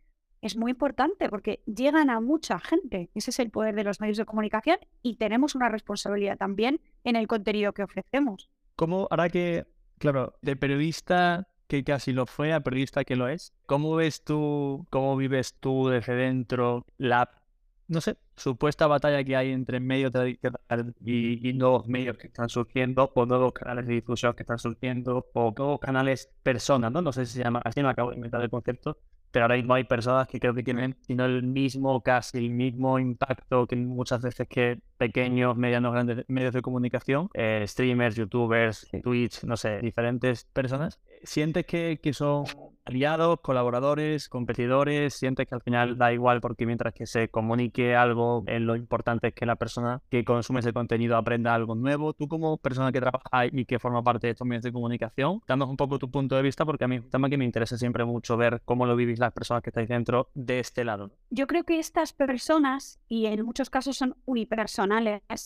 es muy importante porque llegan a mucha gente. Ese es el poder de los medios de comunicación y tenemos una responsabilidad también en el contenido que ofrecemos. ¿Cómo hará que, claro, de periodista que casi lo fue a periodista que lo es, cómo ves tú, cómo vives tú desde dentro la, no sé, supuesta batalla que hay entre medios tradicionales y, y, nuevos medios que están surgiendo, o nuevos canales de difusión que están surgiendo, o nuevos canales personas, ¿no? No sé si se llama así, me acabo de inventar el concepto, pero ahora mismo hay personas que creo que tienen sino el mismo, casi el mismo impacto que muchas veces que pequeños, medianos, grandes medios de comunicación, eh, streamers, youtubers, Twitch, no sé, diferentes personas. ¿Sientes que, que son aliados, colaboradores, competidores? ¿Sientes que al final da igual porque mientras que se comunique algo, en lo importante es que la persona que consume ese contenido aprenda algo nuevo? Tú como persona que trabaja y que forma parte de estos medios de comunicación, danos un poco tu punto de vista porque a mí es un tema que me interesa siempre mucho ver cómo lo vivís las personas que estáis dentro de este lado. Yo creo que estas personas, y en muchos casos son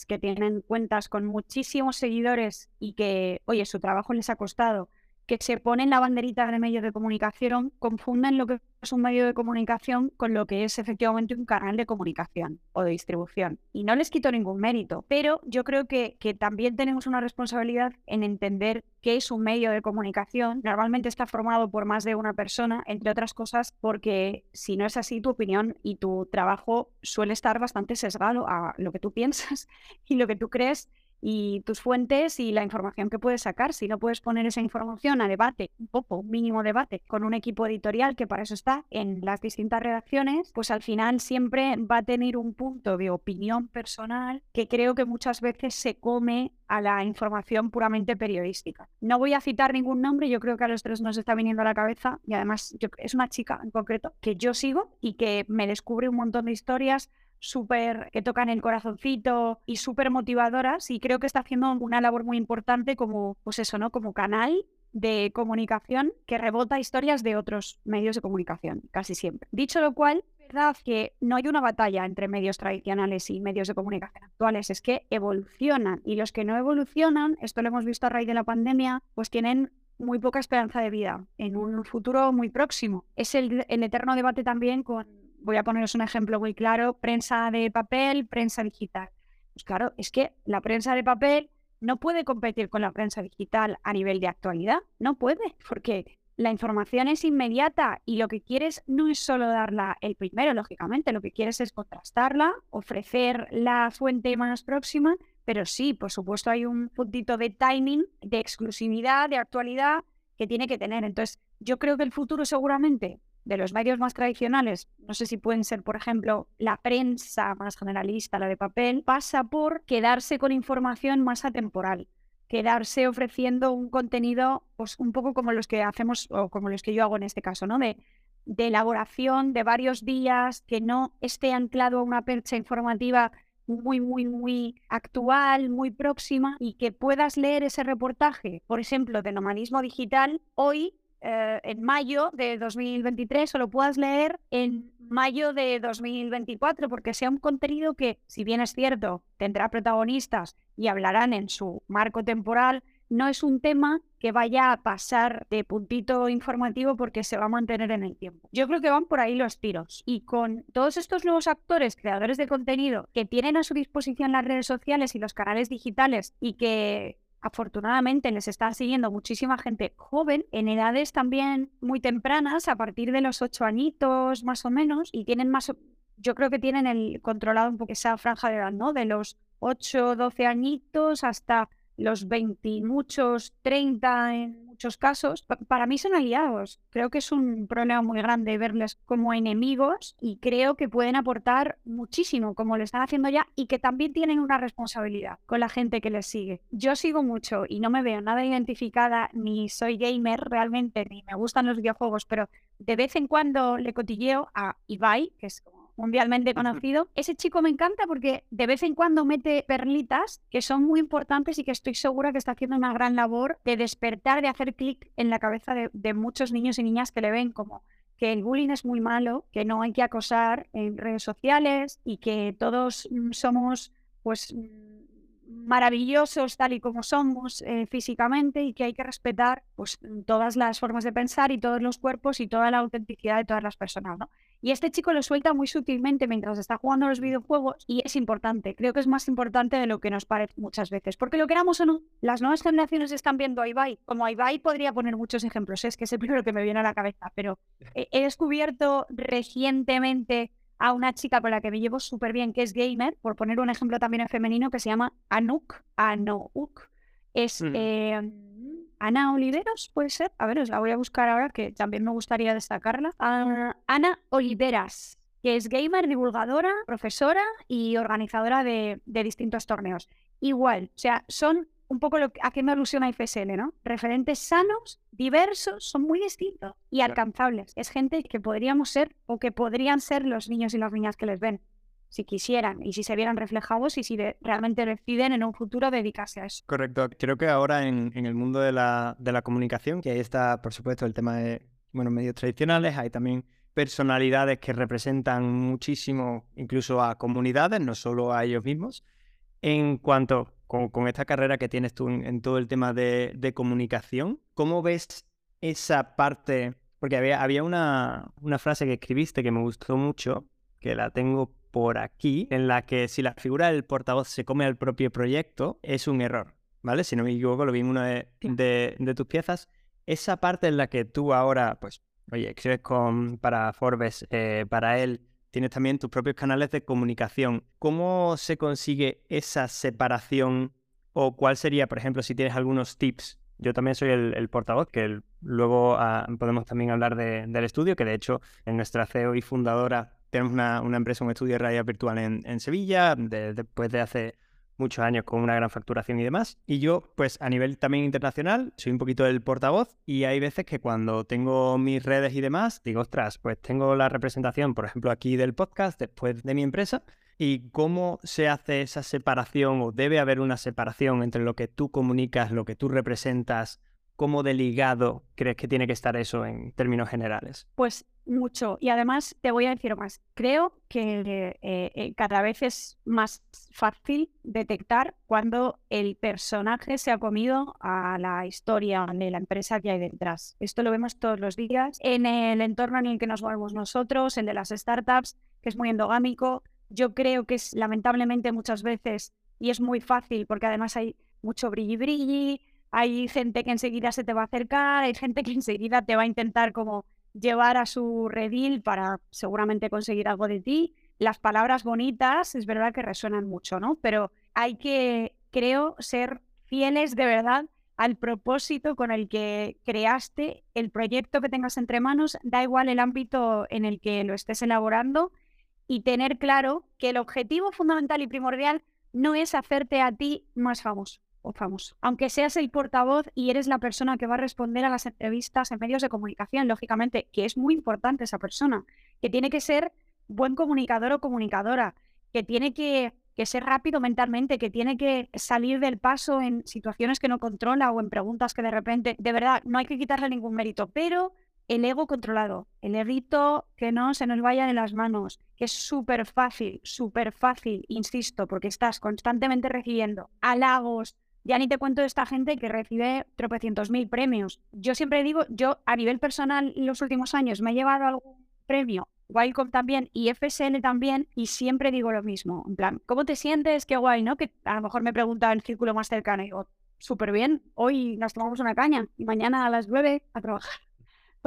que tienen cuentas con muchísimos seguidores y que, oye, su trabajo les ha costado, que se ponen la banderita de medios de comunicación, confunden lo que es un medio de comunicación con lo que es efectivamente un canal de comunicación o de distribución. Y no les quito ningún mérito, pero yo creo que, que también tenemos una responsabilidad en entender qué es un medio de comunicación. Normalmente está formado por más de una persona, entre otras cosas, porque si no es así, tu opinión y tu trabajo suele estar bastante sesgado a lo que tú piensas y lo que tú crees y tus fuentes y la información que puedes sacar. Si no puedes poner esa información a debate, un poco, mínimo debate, con un equipo editorial que para eso está en las distintas redacciones, pues al final siempre va a tener un punto de opinión personal que creo que muchas veces se come a la información puramente periodística. No voy a citar ningún nombre, yo creo que a los tres nos está viniendo a la cabeza y además es una chica en concreto que yo sigo y que me descubre un montón de historias súper que tocan el corazoncito y súper motivadoras y creo que está haciendo una labor muy importante como, pues eso, ¿no? Como canal de comunicación que rebota historias de otros medios de comunicación, casi siempre. Dicho lo cual, verdad que no hay una batalla entre medios tradicionales y medios de comunicación actuales, es que evolucionan y los que no evolucionan, esto lo hemos visto a raíz de la pandemia, pues tienen muy poca esperanza de vida en un futuro muy próximo. Es el, el eterno debate también con, voy a poneros un ejemplo muy claro, prensa de papel, prensa digital. Pues claro, es que la prensa de papel no puede competir con la prensa digital a nivel de actualidad, no puede, porque la información es inmediata y lo que quieres no es solo darla el primero, lógicamente, lo que quieres es contrastarla, ofrecer la fuente más próxima, pero sí, por supuesto hay un puntito de timing, de exclusividad, de actualidad que tiene que tener. Entonces, yo creo que el futuro seguramente de los medios más tradicionales, no sé si pueden ser, por ejemplo, la prensa más generalista, la de papel, pasa por quedarse con información más atemporal, quedarse ofreciendo un contenido pues, un poco como los que hacemos o como los que yo hago en este caso, ¿no? De, de elaboración de varios días, que no esté anclado a una percha informativa muy, muy, muy actual, muy próxima y que puedas leer ese reportaje, por ejemplo, de nomadismo digital, hoy eh, en mayo de 2023 o lo puedas leer en mayo de 2024, porque sea un contenido que, si bien es cierto, tendrá protagonistas y hablarán en su marco temporal, no es un tema que vaya a pasar de puntito informativo porque se va a mantener en el tiempo. Yo creo que van por ahí los tiros. Y con todos estos nuevos actores, creadores de contenido, que tienen a su disposición las redes sociales y los canales digitales y que afortunadamente les está siguiendo muchísima gente joven, en edades también muy tempranas, a partir de los ocho añitos más o menos, y tienen más, yo creo que tienen el controlado un poco esa franja de edad, ¿no? De los 8, 12 añitos hasta los 20 muchos, 30 en muchos casos, para mí son aliados. Creo que es un problema muy grande verles como enemigos y creo que pueden aportar muchísimo, como lo están haciendo ya, y que también tienen una responsabilidad con la gente que les sigue. Yo sigo mucho y no me veo nada identificada, ni soy gamer realmente, ni me gustan los videojuegos, pero de vez en cuando le cotilleo a Ibai, que es como mundialmente conocido. Ese chico me encanta porque de vez en cuando mete perlitas que son muy importantes y que estoy segura que está haciendo una gran labor de despertar, de hacer clic en la cabeza de, muchos niños y niñas que le ven como que el bullying es muy malo, que no hay que acosar en redes sociales y que todos mm, somos pues mm, maravillosos tal y como somos eh, físicamente y que hay que respetar pues, todas las formas de pensar y todos los cuerpos y toda la autenticidad de todas las personas. ¿no? Y este chico lo suelta muy sutilmente mientras está jugando los videojuegos y es importante. Creo que es más importante de lo que nos parece muchas veces. Porque lo queramos o no, las nuevas generaciones están viendo a Ibai. Como a Ibai podría poner muchos ejemplos, es que es el primero que me viene a la cabeza, pero he descubierto recientemente a una chica con la que me llevo súper bien, que es gamer, por poner un ejemplo también en femenino, que se llama Anuk. Anouk. Es eh, Ana Oliveros, puede ser. A ver, os la voy a buscar ahora, que también me gustaría destacarla. Ah, Ana Oliveras, que es gamer, divulgadora, profesora y organizadora de, de distintos torneos. Igual, o sea, son un poco lo, a qué me alusiona IFSL, ¿no? Referentes sanos, diversos, son muy distintos y alcanzables. Es gente que podríamos ser o que podrían ser los niños y las niñas que les ven, si quisieran y si se vieran reflejados y si realmente deciden en un futuro dedicarse a eso. Correcto. Creo que ahora en, el mundo de la, de la, comunicación, que ahí está, por supuesto, el tema de bueno, medios tradicionales, hay también personalidades que representan muchísimo incluso a comunidades, no solo a ellos mismos. En cuanto con, esta carrera que tienes tú en, todo el tema de, comunicación, ¿cómo ves esa parte? Porque había, había una, una, frase que escribiste que me gustó mucho, que la tengo por aquí, en la que si la figura del portavoz se come al propio proyecto, es un error, ¿vale? Si no me equivoco, lo vi en una de, tus piezas. Esa parte en la que tú ahora, pues, oye, escribes con, para Forbes, eh, para él, tienes también tus propios canales de comunicación. ¿Cómo se consigue esa separación? ¿O cuál sería, por ejemplo, si tienes algunos tips? Yo también soy el, portavoz, que luego ah, podemos también hablar del estudio, que de hecho en nuestra CEO y fundadora tenemos una, empresa, un estudio de radio virtual en, Sevilla, después de hace muchos años con una gran facturación y demás. Y yo, pues a nivel también internacional, soy un poquito el portavoz y hay veces que cuando tengo mis redes y demás, digo, ostras, pues tengo la representación, por ejemplo, aquí del podcast, después de mi empresa. ¿Y cómo se hace esa separación o debe haber una separación entre lo que tú comunicas, lo que tú representas? ¿Cómo de ligado crees que tiene que estar eso en términos generales? Pues mucho. Y además te voy a decir más. Creo que eh, eh, cada vez es más fácil detectar cuando el personaje se ha comido a la historia de la empresa que hay detrás. Esto lo vemos todos los días en el entorno en el que nos movemos nosotros, el de las startups, que es muy endogámico. Yo creo que es lamentablemente muchas veces, y es muy fácil porque además hay mucho brilli brilli, hay gente que enseguida se te va a acercar, hay gente que enseguida te va a intentar como llevar a su redil para seguramente conseguir algo de ti. Las palabras bonitas es verdad que resuenan mucho, ¿no? Pero hay que, creo, ser fieles de verdad al propósito con el que creaste el proyecto que tengas entre manos, da igual el ámbito en el que lo estés elaborando y tener claro que el objetivo fundamental y primordial no es hacerte a ti más famoso famoso. Aunque seas el portavoz y eres la persona que va a responder a las entrevistas en medios de comunicación, lógicamente, que es muy importante esa persona, que tiene que ser buen comunicador o comunicadora, que tiene que, ser rápido mentalmente, que tiene que salir del paso en situaciones que no controla o en preguntas que de repente, de verdad, no hay que quitarle ningún mérito, pero el ego controlado, el eguito que no se nos vaya de las manos, que es súper fácil, súper fácil, insisto, porque estás constantemente recibiendo halagos, ya ni te cuento de esta gente que recibe tropecientos mil premios. Yo siempre digo, yo a nivel personal en los últimos años me he llevado algún premio, Wildcom también y FSL también, y siempre digo lo mismo. En plan, ¿cómo te sientes? Qué guay, ¿no? Que a lo mejor me pregunta el círculo más cercano y digo, súper bien, hoy nos tomamos una caña y mañana a las nueve a trabajar.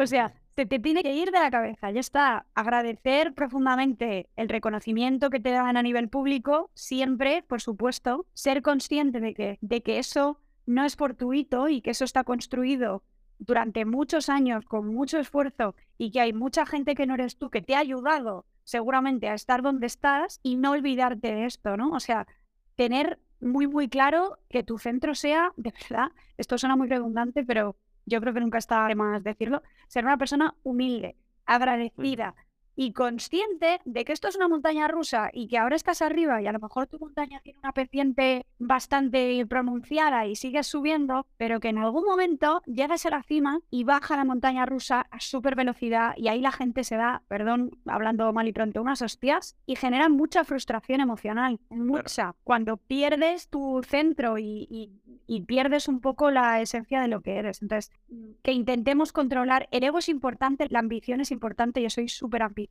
O sea, te, tiene que ir de la cabeza, ya está. Agradecer profundamente el reconocimiento que te dan a nivel público, siempre, por supuesto, ser consciente de que, de que eso no es fortuito y que eso está construido durante muchos años con mucho esfuerzo y que hay mucha gente que no eres tú que te ha ayudado seguramente a estar donde estás y no olvidarte de esto, ¿no? O sea, tener muy, muy claro que tu centro sea, de verdad, esto suena muy redundante, pero yo creo que nunca está de más decirlo, ser una persona humilde, agradecida, y consciente de que esto es una montaña rusa y que ahora estás arriba y a lo mejor tu montaña tiene una pendiente bastante pronunciada y sigues subiendo, pero que en algún momento llegas a la cima y baja la montaña rusa a súper velocidad y ahí la gente se da, perdón, hablando mal y pronto, unas hostias y genera mucha frustración emocional, mucha. Cuando pierdes tu centro y, y pierdes un poco la esencia de lo que eres. Entonces, que intentemos controlar, el ego es importante, la ambición es importante, yo soy súper ambiciosa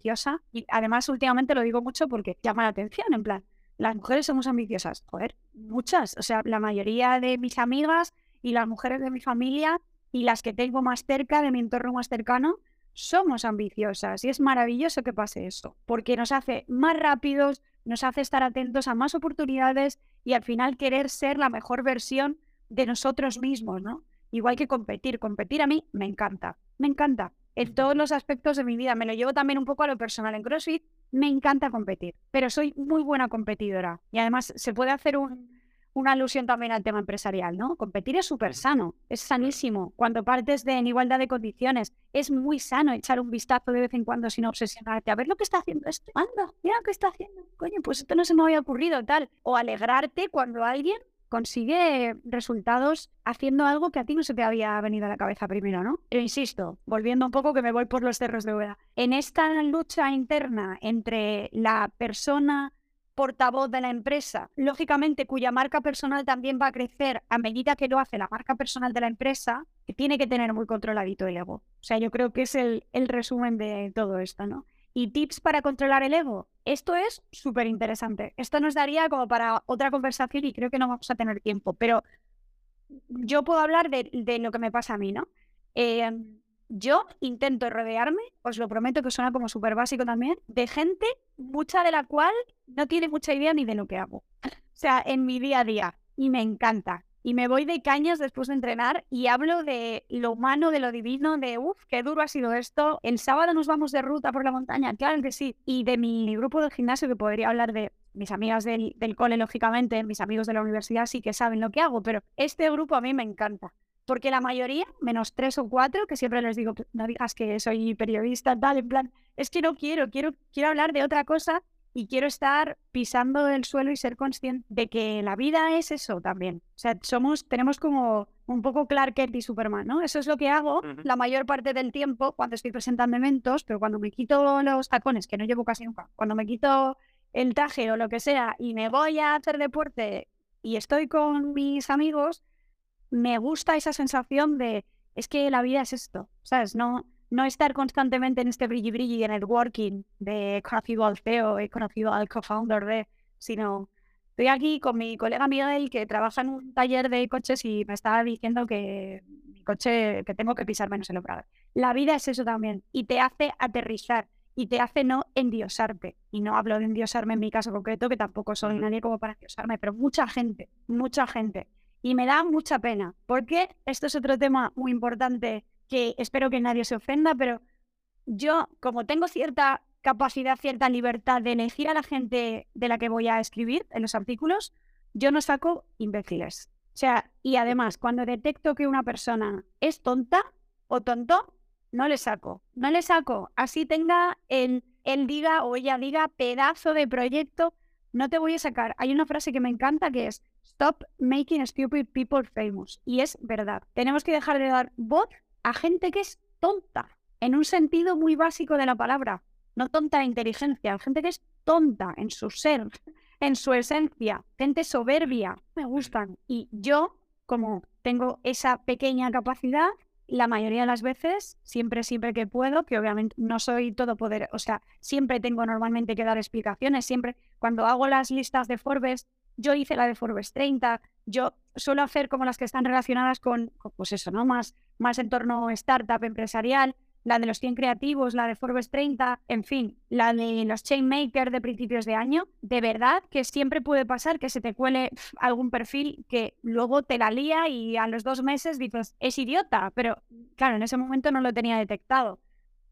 y además últimamente lo digo mucho porque llama la atención, en plan, las mujeres somos ambiciosas, joder, muchas, o sea, la mayoría de mis amigas y las mujeres de mi familia y las que tengo más cerca, de mi entorno más cercano, somos ambiciosas y es maravilloso que pase eso, porque nos hace más rápidos, nos hace estar atentos a más oportunidades y al final querer ser la mejor versión de nosotros mismos, ¿no? Igual que competir, competir a mí me encanta, me encanta, en todos los aspectos de mi vida. Me lo llevo también un poco a lo personal. En CrossFit me encanta competir, pero soy muy buena competidora. Y además se puede hacer una alusión también al tema empresarial, ¿no? Competir es súper sano, es sanísimo. Cuando partes de en igualdad de condiciones, es muy sano echar un vistazo de vez en cuando sin obsesionarte. A ver lo que está haciendo esto. Anda, mira lo que está haciendo. Coño, pues esto no se me había ocurrido, tal. O alegrarte cuando alguien consigue resultados haciendo algo que a ti no se te había venido a la cabeza primero, ¿no? Pero insisto, volviendo un poco que me voy por los cerros de Ueda. En esta lucha interna entre la persona portavoz de la empresa, lógicamente cuya marca personal también va a crecer a medida que lo hace la marca personal de la empresa, que tiene que tener muy controladito el ego. O sea, yo creo que es el, el resumen de todo esto, ¿no? Y tips para controlar el ego. Esto es súper interesante. Esto nos daría como para otra conversación y creo que no vamos a tener tiempo, pero yo puedo hablar de, lo que me pasa a mí, ¿no? Em, yo intento rodearme, os lo prometo que suena como súper básico también, de gente, mucha de la cual no tiene mucha idea ni de lo que hago. O sea, en mi día a día. Y me encanta y me voy de cañas después de entrenar y hablo de lo humano, de lo divino, de uff, qué duro ha sido esto. El sábado nos vamos de ruta por la montaña, claro que sí. Y de mi grupo de gimnasio, que podría hablar de mis amigas del, del cole, lógicamente, mis amigos de la universidad sí que saben lo que hago, pero este grupo a mí me encanta. Porque la mayoría, menos tres o cuatro, que siempre les digo, no digas que soy periodista, tal, en plan, es que no quiero, quiero, quiero hablar de otra cosa y quiero estar pisando el suelo y ser consciente de que la vida es eso también. O sea, somos, tenemos como un poco Clark Kent y Superman, ¿no? Eso es lo que hago la mayor parte del tiempo cuando estoy presentando eventos, pero cuando me quito los tacones, que no llevo casi nunca, cuando me quito el traje o lo que sea y me voy a hacer deporte y estoy con mis amigos, me gusta esa sensación de, es que la vida es esto, ¿sabes? No, no estar constantemente en este brilli brilli de networking, de he conocido al CEO, he conocido al co-founder de, sino estoy aquí con mi colega Miguel que trabaja en un taller de coches y me estaba diciendo que mi coche, que tengo que pisar menos el obrador. La vida es eso también y te hace aterrizar y te hace no endiosarte. Y no hablo de endiosarme en mi caso concreto, que tampoco soy nadie como para endiosarme, pero mucha gente, mucha gente. Y me da mucha pena, porque esto es otro tema muy importante que espero que nadie se ofenda, pero yo, como tengo cierta capacidad, cierta libertad de elegir a la gente de la que voy a escribir en los artículos, yo no saco imbéciles. O sea, y además, cuando detecto que una persona es tonta o tonto, no le saco. No le saco. Así tenga el, él diga o ella diga pedazo de proyecto, no te voy a sacar. Hay una frase que me encanta que es Stop making stupid people famous. Y es verdad. Tenemos que dejar de dar voz a gente que es tonta, en un sentido muy básico de la palabra, no tonta de inteligencia, gente que es tonta en su ser, en su esencia, gente soberbia, me gustan. Y yo, como tengo esa pequeña capacidad, la mayoría de las veces, siempre, siempre que puedo, que obviamente no soy todo poder, o sea, siempre tengo normalmente que dar explicaciones, siempre cuando hago las listas de Forbes, yo hice la de Forbes 30, yo suelo hacer como las que están relacionadas con, pues eso, ¿no? Más, más entorno startup empresarial, la de los 100 creativos, la de Forbes 30, en fin, la de los chainmakers de principios de año, de verdad que siempre puede pasar que se te cuele algún perfil que luego te la lía y a los dos meses dices, es idiota, pero claro, en ese momento no lo tenía detectado.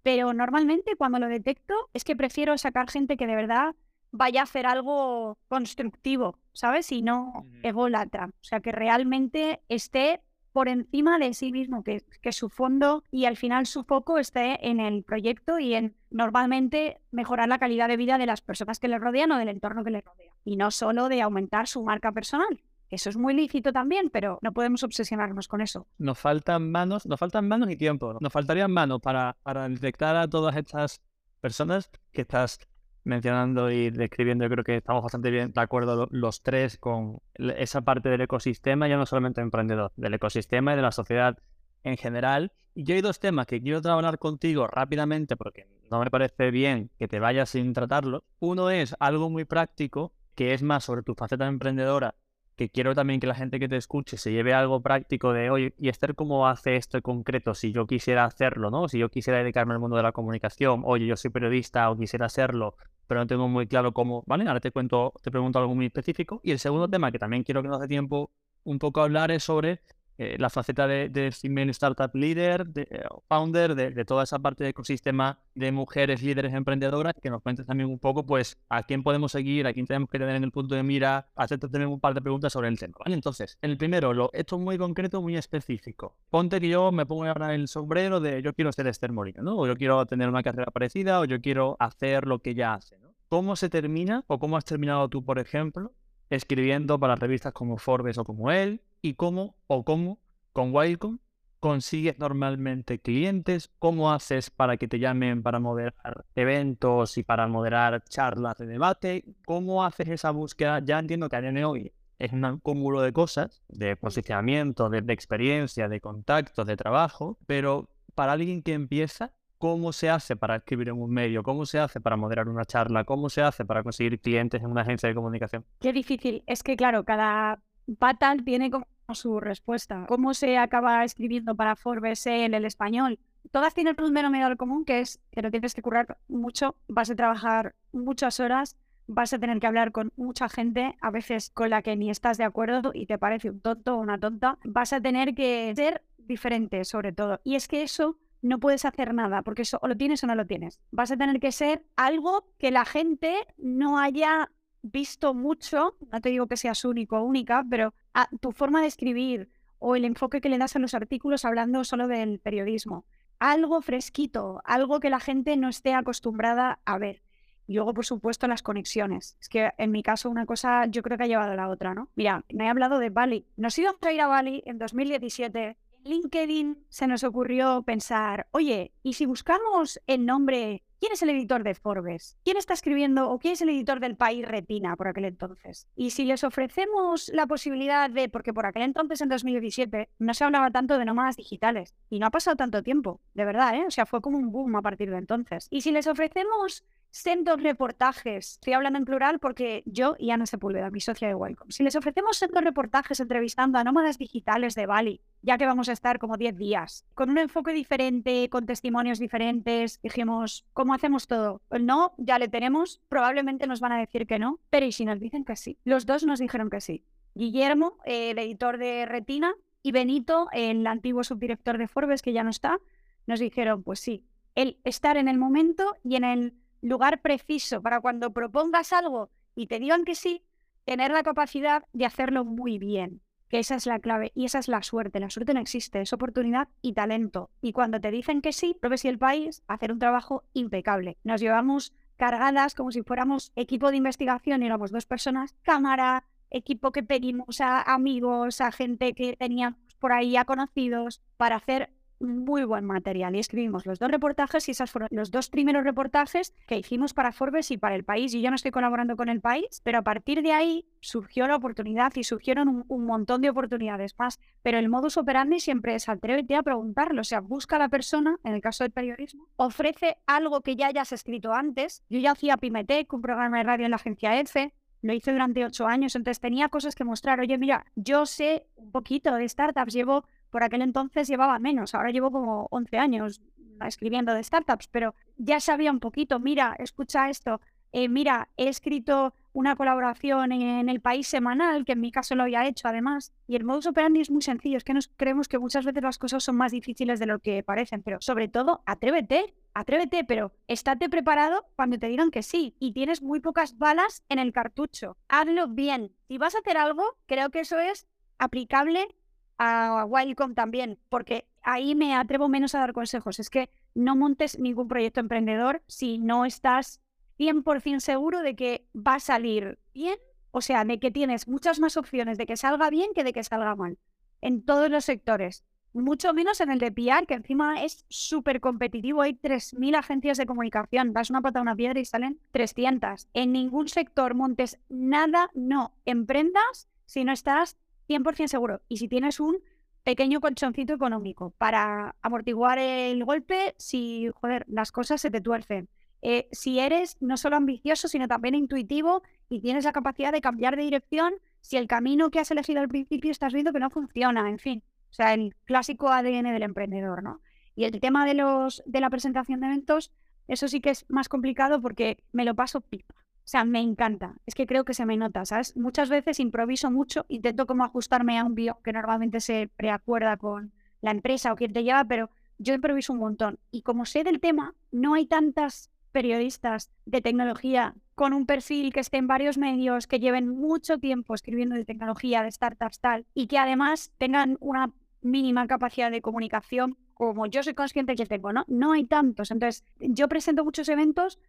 Pero normalmente cuando lo detecto es que prefiero sacar gente que de verdad vaya a hacer algo constructivo, ¿sabes? Y no ególatra. O sea, que realmente esté por encima de sí mismo, que, que su fondo y al final su foco esté en el proyecto y en normalmente mejorar la calidad de vida de las personas que le rodean o del entorno que le rodea. Y no solo de aumentar su marca personal. Eso es muy lícito también, pero no podemos obsesionarnos con eso. Nos faltan manos, nos faltan manos y tiempo. Nos faltarían manos para, para detectar a todas estas personas que estás mencionando y describiendo, yo creo que estamos bastante bien de acuerdo los tres con esa parte del ecosistema, ya no solamente emprendedor, del ecosistema y de la sociedad en general. Y yo hay dos temas que quiero hablar contigo rápidamente porque no me parece bien que te vayas sin tratarlos. Uno es algo muy práctico, que es más sobre tu faceta emprendedora que quiero también que la gente que te escuche se lleve algo práctico de, oye, ¿y Esther cómo hace esto en concreto? Si yo quisiera hacerlo, ¿no? Si yo quisiera dedicarme al mundo de la comunicación, oye, yo soy periodista o quisiera hacerlo, pero no tengo muy claro cómo, ¿vale? Ahora te cuento, te pregunto algo muy específico. Y el segundo tema que también quiero que nos dé tiempo un poco a hablar es sobre eh, la faceta de, de Startup Leader, de eh, founder, de, toda esa parte de ecosistema de mujeres líderes emprendedoras, que nos cuentes también un poco, pues, a quién podemos seguir, a quién tenemos que tener en el punto de mira, hacerte tener un par de preguntas sobre el tema, ¿vale? Entonces, el primero, esto es muy concreto, muy específico. Ponte que yo me pongo ahora el sombrero de yo quiero ser Esther Molina, ¿no? O yo quiero tener una carrera parecida, o yo quiero hacer lo que ella hace, ¿no? ¿Cómo se termina, o cómo has terminado tú, por ejemplo, escribiendo para revistas como Forbes o como él, y cómo o cómo con Wildcom consigues normalmente clientes, cómo haces para que te llamen para moderar eventos y para moderar charlas de debate, cómo haces esa búsqueda, ya entiendo que a hoy es un cúmulo de cosas, de posicionamiento, de, de experiencia, de contactos, de trabajo, pero para alguien que empieza, ¿cómo se hace para escribir en un medio? ¿Cómo se hace para moderar una charla? ¿Cómo se hace para conseguir clientes en una agencia de comunicación? Qué difícil. Es que, claro, cada pata tiene como su respuesta. ¿Cómo se acaba escribiendo para Forbes en el español? Todas tienen un denominador común que es que no tienes que currar mucho, vas a trabajar muchas horas, vas a tener que hablar con mucha gente, a veces con la que ni estás de acuerdo y te parece un tonto o una tonta. Vas a tener que ser diferente sobre todo. Y es que eso no puedes hacer nada, porque eso o lo tienes o no lo tienes. Vas a tener que ser algo que la gente no haya visto mucho, no te digo que seas único o única, pero a tu forma de escribir o el enfoque que le das a los artículos hablando solo del periodismo. Algo fresquito, algo que la gente no esté acostumbrada a ver. Y luego, por supuesto, las conexiones. Es que en mi caso una cosa yo creo que ha llevado a la otra, ¿no? Mira, me he hablado de Bali. Nos íbamos a ir a Bali en 2017 LinkedIn se nos ocurrió pensar, oye, ¿y si buscamos el nombre? ¿Quién es el editor de Forbes? ¿Quién está escribiendo o quién es el editor del país Retina por aquel entonces? Y si les ofrecemos la posibilidad de, porque por aquel entonces en 2017 no se hablaba tanto de nómadas digitales y no ha pasado tanto tiempo, de verdad, ¿eh? O sea, fue como un boom a partir de entonces. Y si les ofrecemos sendos reportajes, estoy hablando en plural porque yo y Ana Sepúlveda, mi socia de Welcome, si les ofrecemos sendos reportajes entrevistando a nómadas digitales de Bali, ya que vamos a estar como 10 días, con un enfoque diferente, con testimonios diferentes, dijimos, ¿cómo hacemos todo? El no, ya le tenemos, probablemente nos van a decir que no, pero ¿y si nos dicen que sí? Los dos nos dijeron que sí. Guillermo, el editor de Retina, y Benito, el antiguo subdirector de Forbes, que ya no está, nos dijeron, pues sí, el estar en el momento y en el lugar preciso para cuando propongas algo y te digan que sí, tener la capacidad de hacerlo muy bien. Que esa es la clave y esa es la suerte. La suerte no existe, es oportunidad y talento. Y cuando te dicen que sí, Probes y el país, hacer un trabajo impecable. Nos llevamos cargadas como si fuéramos equipo de investigación y éramos dos personas, cámara, equipo que pedimos a amigos, a gente que teníamos por ahí, a conocidos, para hacer muy buen material y escribimos los dos reportajes y esos fueron los dos primeros reportajes que hicimos para Forbes y para el país. Y yo no estoy colaborando con el país, pero a partir de ahí surgió la oportunidad y surgieron un, montón de oportunidades más. Pero el modus operandi siempre es atrévete a preguntarlo, o sea, busca a la persona, en el caso del periodismo, ofrece algo que ya hayas escrito antes. Yo ya hacía Pimetec, un programa de radio en la agencia EFE, lo hice durante ocho años, entonces tenía cosas que mostrar. Oye, mira, yo sé un poquito de startups, llevo por aquel entonces llevaba menos, ahora llevo como 11 años escribiendo de startups, pero ya sabía un poquito, mira, escucha esto, eh, mira, he escrito una colaboración en el país semanal, que en mi caso lo había hecho además, y el modus operandi es muy sencillo, es que nos creemos que muchas veces las cosas son más difíciles de lo que parecen, pero sobre todo, atrévete, atrévete, pero estate preparado cuando te digan que sí, y tienes muy pocas balas en el cartucho, hazlo bien. Si vas a hacer algo, creo que eso es aplicable a Wildcom también, porque ahí me atrevo menos a dar consejos. Es que no montes ningún proyecto emprendedor si no estás 100% seguro de que va a salir bien, o sea, de que tienes muchas más opciones de que salga bien que de que salga mal, en todos los sectores. Mucho menos en el de PR, que encima es súper competitivo. Hay 3.000 agencias de comunicación. Das una pata a una piedra y salen 300. En ningún sector montes nada, no. Emprendas si no estás 100% seguro. Y si tienes un pequeño colchoncito económico para amortiguar el golpe si, joder, las cosas se te tuercen. Eh, si eres no solo ambicioso, sino también intuitivo y tienes la capacidad de cambiar de dirección si el camino que has elegido al principio estás viendo que no funciona, en fin. O sea, el clásico ADN del emprendedor, ¿no? Y el tema de, los, de la presentación de eventos, eso sí que es más complicado porque me lo paso pipa. O sea, me encanta. Es que creo que se me nota, ¿sabes? Muchas veces improviso mucho, intento como ajustarme a un bio que normalmente se preacuerda con la empresa o quien te lleva, pero yo improviso un montón. Y como sé del tema, no hay tantas periodistas de tecnología con un perfil que esté en varios medios, que lleven mucho tiempo escribiendo de tecnología, de startups, tal, y que además tengan una mínima capacidad de comunicación como yo soy consciente que tengo, ¿no? No hay tantos. Entonces, yo presento muchos eventos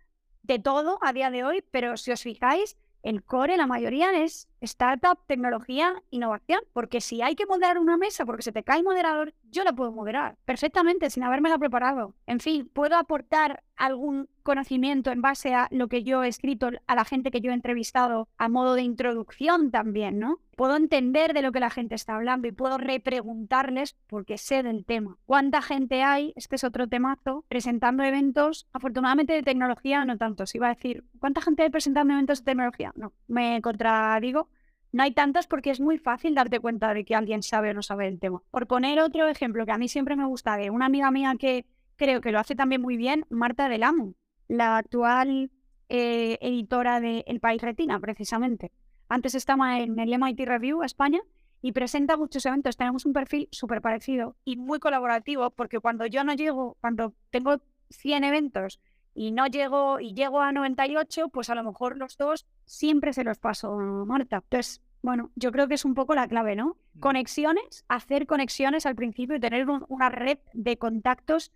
de todo a día de hoy, pero si os fijáis, el core, la mayoría es startup, tecnología, innovación. Porque si hay que moderar una mesa porque se te cae el moderador, yo la puedo moderar perfectamente sin haberme preparado. En fin, puedo aportar algún conocimiento en base a lo que yo he escrito a la gente que yo he entrevistado a modo de introducción también, ¿no? Puedo entender de lo que la gente está hablando y puedo repreguntarles porque sé del tema. ¿Cuánta gente hay? Este es otro temazo, presentando eventos, afortunadamente de tecnología, no tanto. Si iba a decir, ¿cuánta gente hay presentando eventos de tecnología? No, me contradigo. No hay tantas porque es muy fácil darte cuenta de que alguien sabe o no sabe el tema. Por poner otro ejemplo que a mí siempre me gusta de una amiga mía que creo que lo hace también muy bien, Marta Del Amo, la actual eh, editora de El País Retina, precisamente. Antes estaba en el MIT Review España y presenta muchos eventos. Tenemos un perfil súper parecido y muy colaborativo porque cuando yo no llego, cuando tengo 100 eventos y no llego y llego a 98, pues a lo mejor los dos siempre se los paso a Marta. Entonces, bueno, yo creo que es un poco la clave, ¿no? Mm. Conexiones, hacer conexiones al principio y tener una red de contactos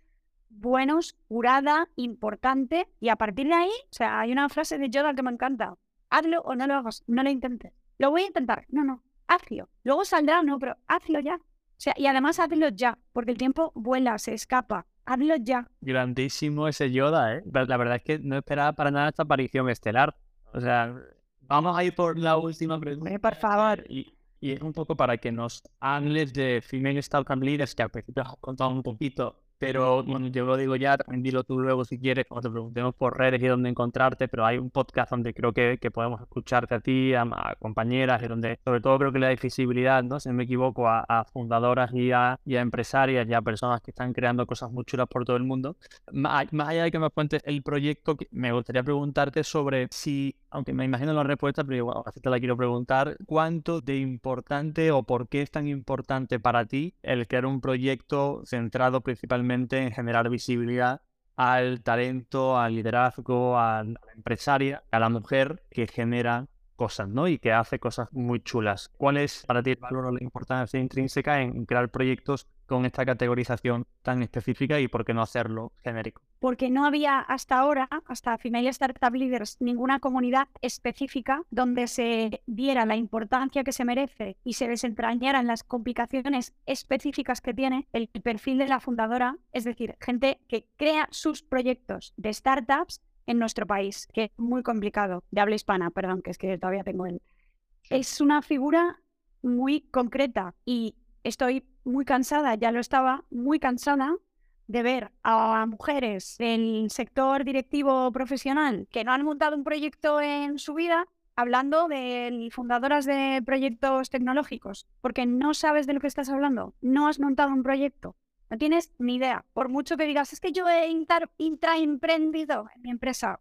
buenos, curada, importante. Y a partir de ahí, o sea, hay una frase de Yoda que me encanta. Hazlo o no lo hagas, no lo intentes. Lo voy a intentar. No, no, hazlo. Luego saldrá, no, pero hazlo ya. O sea, y además hazlo ya, porque el tiempo vuela, se escapa. Hazlo ya. Grandísimo ese Yoda, ¿eh? La verdad es que no esperaba para nada esta aparición estelar. O sea, vamos a ir por la última pregunta. Eh, por favor. Y, y es un poco para que nos hables de Female Startup Leaders, que al principio has contado un poquito, pero bueno, yo lo digo ya, también dilo tú luego si quieres, cuando te preguntemos por redes y dónde encontrarte, pero hay un podcast donde creo que, que podemos escucharte a ti, a, compañeras, y donde sobre todo creo que le da visibilidad, ¿no? Si no me equivoco, a, fundadoras y a, y a, empresarias y a personas que están creando cosas muy chulas por todo el mundo. Más, más allá de que me cuentes el proyecto, me gustaría preguntarte sobre si aunque me imagino la respuesta, pero igual, así te la quiero preguntar, ¿cuánto de importante o por qué es tan importante para ti el crear un proyecto centrado principalmente en generar visibilidad al talento, al liderazgo, a la empresaria, a la mujer que genera cosas, ¿no? Y que hace cosas muy chulas. ¿Cuál es para ti el valor o la importancia intrínseca en crear proyectos con esta categorización tan específica y por qué no hacerlo genérico? Porque no había hasta ahora, hasta Female Startup Leaders, ninguna comunidad específica donde se diera la importancia que se merece y se desentrañaran las complicaciones específicas que tiene el perfil de la fundadora, es decir, gente que crea sus proyectos de startups en nuestro país, que es muy complicado, de habla hispana, perdón, que es que todavía tengo el... Es una figura muy concreta y estoy muy cansada, ya lo estaba, muy cansada de ver a mujeres del sector directivo profesional que no han montado un proyecto en su vida hablando de fundadoras de proyectos tecnológicos, porque no sabes de lo que estás hablando, no has montado un proyecto, no tienes ni idea. Por mucho que digas, es que yo he intraemprendido en mi empresa,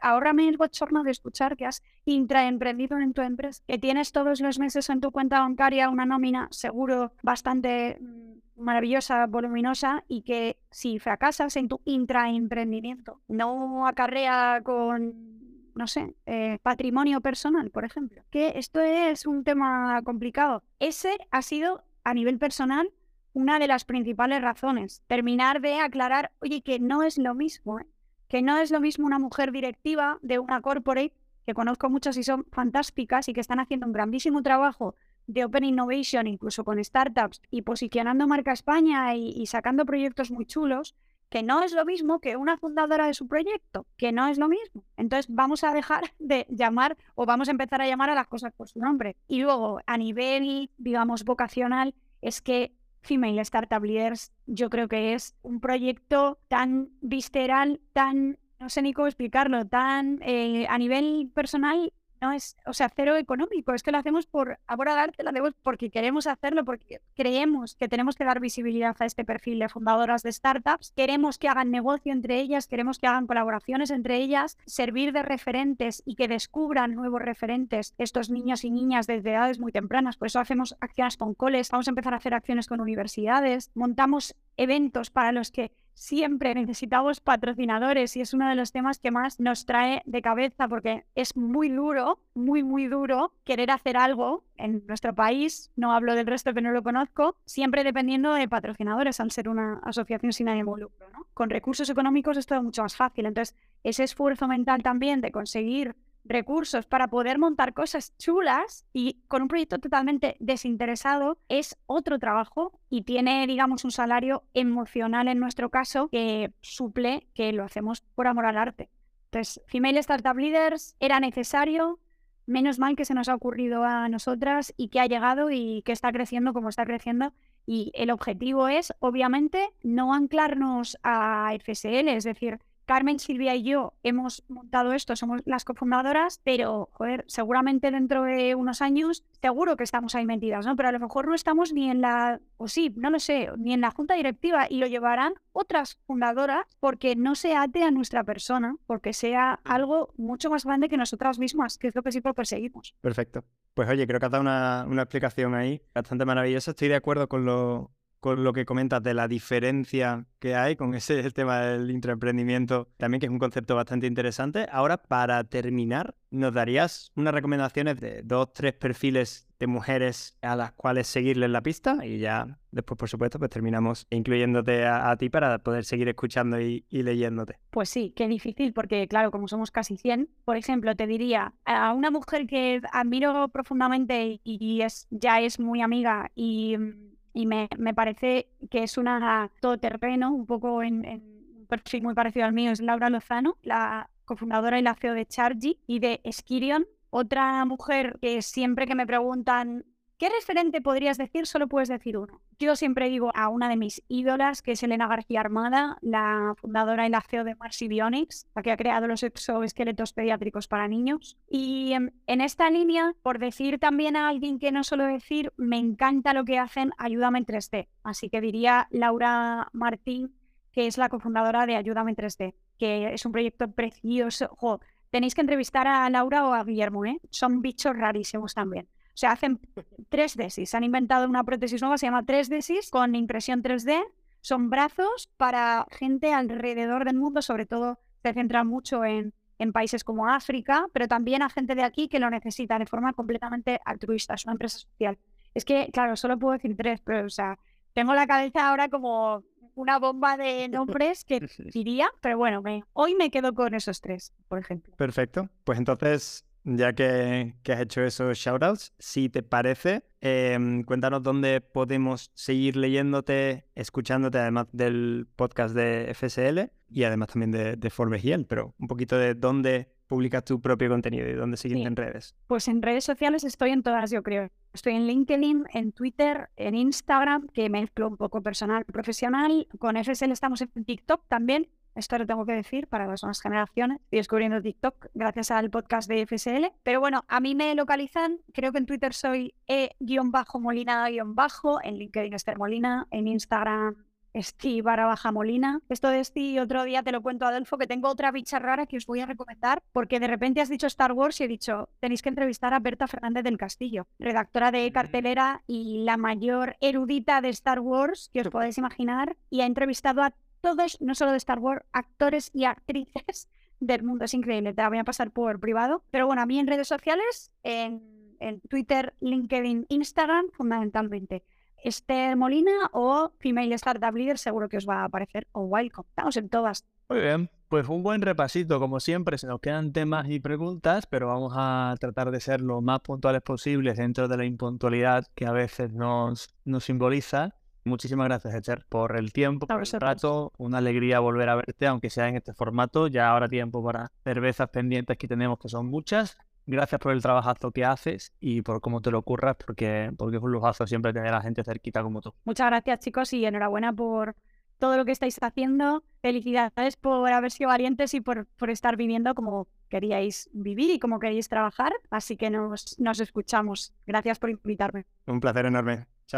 ahórrame el bochorno de escuchar que has intraemprendido en tu empresa, que tienes todos los meses en tu cuenta bancaria una nómina seguro bastante mm, maravillosa, voluminosa y que si fracasas en tu intraemprendimiento no acarrea con no sé, eh, patrimonio personal, por ejemplo. Que esto es un tema complicado. Ese ha sido, a nivel personal, una de las principales razones. Terminar de aclarar, oye, que no es lo mismo, ¿eh? Que no es lo mismo una mujer directiva de una corporate, que conozco muchas y son fantásticas y que están haciendo un grandísimo trabajo de Open Innovation, incluso con startups, y posicionando marca España y, sacando proyectos muy chulos, que no es lo mismo que una fundadora de su proyecto, que no es lo mismo. Entonces vamos a dejar de llamar o vamos a empezar a llamar a las cosas por su nombre. Y luego, a nivel, digamos, vocacional, es que Female Startup Leaders, yo creo que es un proyecto tan visceral, tan, no sé ni cómo explicarlo, tan eh, a nivel personal no es, o sea, cero económico, es que lo hacemos por ahora darte, lo hacemos porque queremos hacerlo, porque creemos que tenemos que dar visibilidad a este perfil de fundadoras de startups, queremos que hagan negocio entre ellas, queremos que hagan colaboraciones entre ellas, servir de referentes y que descubran nuevos referentes estos niños y niñas desde edades muy tempranas, por eso hacemos acciones con coles, vamos a empezar a hacer acciones con universidades, montamos eventos para los que siempre necesitamos patrocinadores y es uno de los temas que más nos trae de cabeza porque es muy duro, muy, muy duro querer hacer algo en nuestro país, no hablo del resto que no lo conozco, siempre dependiendo de patrocinadores al ser una asociación sin ánimo lucro. ¿no? Con recursos económicos es todo mucho más fácil, entonces ese esfuerzo mental también de conseguir recursos para poder montar cosas chulas y con un proyecto totalmente desinteresado es otro trabajo y tiene, digamos, un salario emocional en nuestro caso que suple que lo hacemos por amor al arte. Entonces, Female Startup Leaders era necesario, menos mal que se nos ha ocurrido a nosotras y que ha llegado y que está creciendo como está creciendo. Y el objetivo es, obviamente, no anclarnos a FSL, es decir, Carmen, Silvia y yo hemos montado esto, somos las cofundadoras, pero, joder, seguramente dentro de unos años, seguro que estamos ahí metidas, ¿no? Pero a lo mejor no estamos ni en la, o sí, no lo sé, ni en la junta directiva y lo llevarán otras fundadoras porque no se ate a nuestra persona, porque sea algo mucho más grande que nosotras mismas, que es lo que siempre perseguimos. Perfecto. Pues oye, creo que has dado una, una explicación ahí bastante maravillosa. Estoy de acuerdo con lo, con lo que comentas de la diferencia que hay con ese tema del intraemprendimiento, también que es un concepto bastante interesante. Ahora, para terminar, ¿nos darías unas recomendaciones de dos, tres perfiles de mujeres a las cuales seguirles la pista y ya después, por supuesto, pues terminamos incluyéndote a, ti para poder seguir escuchando y, leyéndote. Pues sí, qué difícil porque, claro, como somos casi 100, por ejemplo, te diría a una mujer que admiro profundamente y, es, ya es muy amiga y, me, parece que es una todoterreno, un poco en, un perfil muy parecido al mío, es Laura Lozano, la cofundadora y la CEO de Chargy y de Skirion, otra mujer que siempre que me preguntan ¿Qué referente podrías decir? Solo puedes decir uno. Yo siempre digo a una de mis ídolas, que es Elena García Armada, la fundadora y la CEO de Marcy Bionics, la que ha creado los exoesqueletos pediátricos para niños. Y em, en esta línea, por decir también a alguien que no suelo decir, me encanta lo que hacen, ayúdame en 3D. Así que diría Laura Martín, que es la cofundadora de Ayúdame en 3D, que es un proyecto precioso. tenéis que entrevistar a Laura o a Guillermo, ¿eh? Son bichos rarísimos también. Sea, hacen 3D. Han inventado una prótesis nueva, se llama 3D con impresión 3D. Son brazos para gente alrededor del mundo, sobre todo se centran mucho en, en países como África, pero también a gente de aquí que lo necesita de forma completamente altruista. Es una empresa social. Es que, claro, solo puedo decir tres, pero, o sea, tengo la cabeza ahora como una bomba de nombres que diría, pero bueno, me, hoy me quedo con esos tres, por ejemplo. Perfecto. Pues entonces ya que, has hecho esos shoutouts, si te parece, em, cuéntanos dónde podemos seguir leyéndote, escuchándote, además del podcast de FSL y además también de, de Forbes pero un poquito de dónde publicas tu propio contenido y dónde seguirte en redes. Pues en redes sociales estoy en todas, yo creo. Estoy en LinkedIn, en Twitter, en Instagram, que mezclo un poco personal y profesional. Con FSL estamos en TikTok también. Esto lo tengo que decir para las nuevas generaciones. Estoy descubriendo TikTok gracias al podcast de FSL. Pero bueno, a mí me localizan, creo que en Twitter soy e-molina-bajo, en LinkedIn Esther Molina, en Instagram Esti barra baja Molina. Esto de Esti otro día te lo cuento Adolfo, que tengo otra bicha rara que os voy a recomendar, porque de repente has dicho Star Wars y he dicho, tenéis que entrevistar a Berta Fernández del Castillo, redactora de cartelera y la mayor erudita de Star Wars que os podéis imaginar, y ha entrevistado a todos, no solo de Star Wars, actores y actrices del mundo. Es increíble, te la voy a pasar por privado. Pero bueno, a mí en redes sociales, en, Twitter, LinkedIn, Instagram, fundamentalmente. Esther Molina o Female Startup Leader, seguro que os va a aparecer, o Wildcom. Estamos en todas. Muy bien, pues un buen repasito, como siempre, se nos quedan temas y preguntas, pero vamos a tratar de ser lo más puntuales posibles dentro de la impuntualidad que a veces nos, nos simboliza. Muchísimas gracias, Echer, por el tiempo, por el rato. Una alegría volver a verte, aunque sea en este formato. Ya ahora tiempo para cervezas pendientes que tenemos, que son muchas. Gracias por el trabajazo que haces y por cómo te lo ocurras, porque, porque es un lujazo siempre tener a la gente cerquita como tú. Muchas gracias, chicos, y enhorabuena por todo lo que estáis haciendo. Felicidades por haber sido valientes y por, por estar viviendo como queríais vivir y como queríais trabajar. Así que nos, nos escuchamos. Gracias por invitarme. Un placer enorme.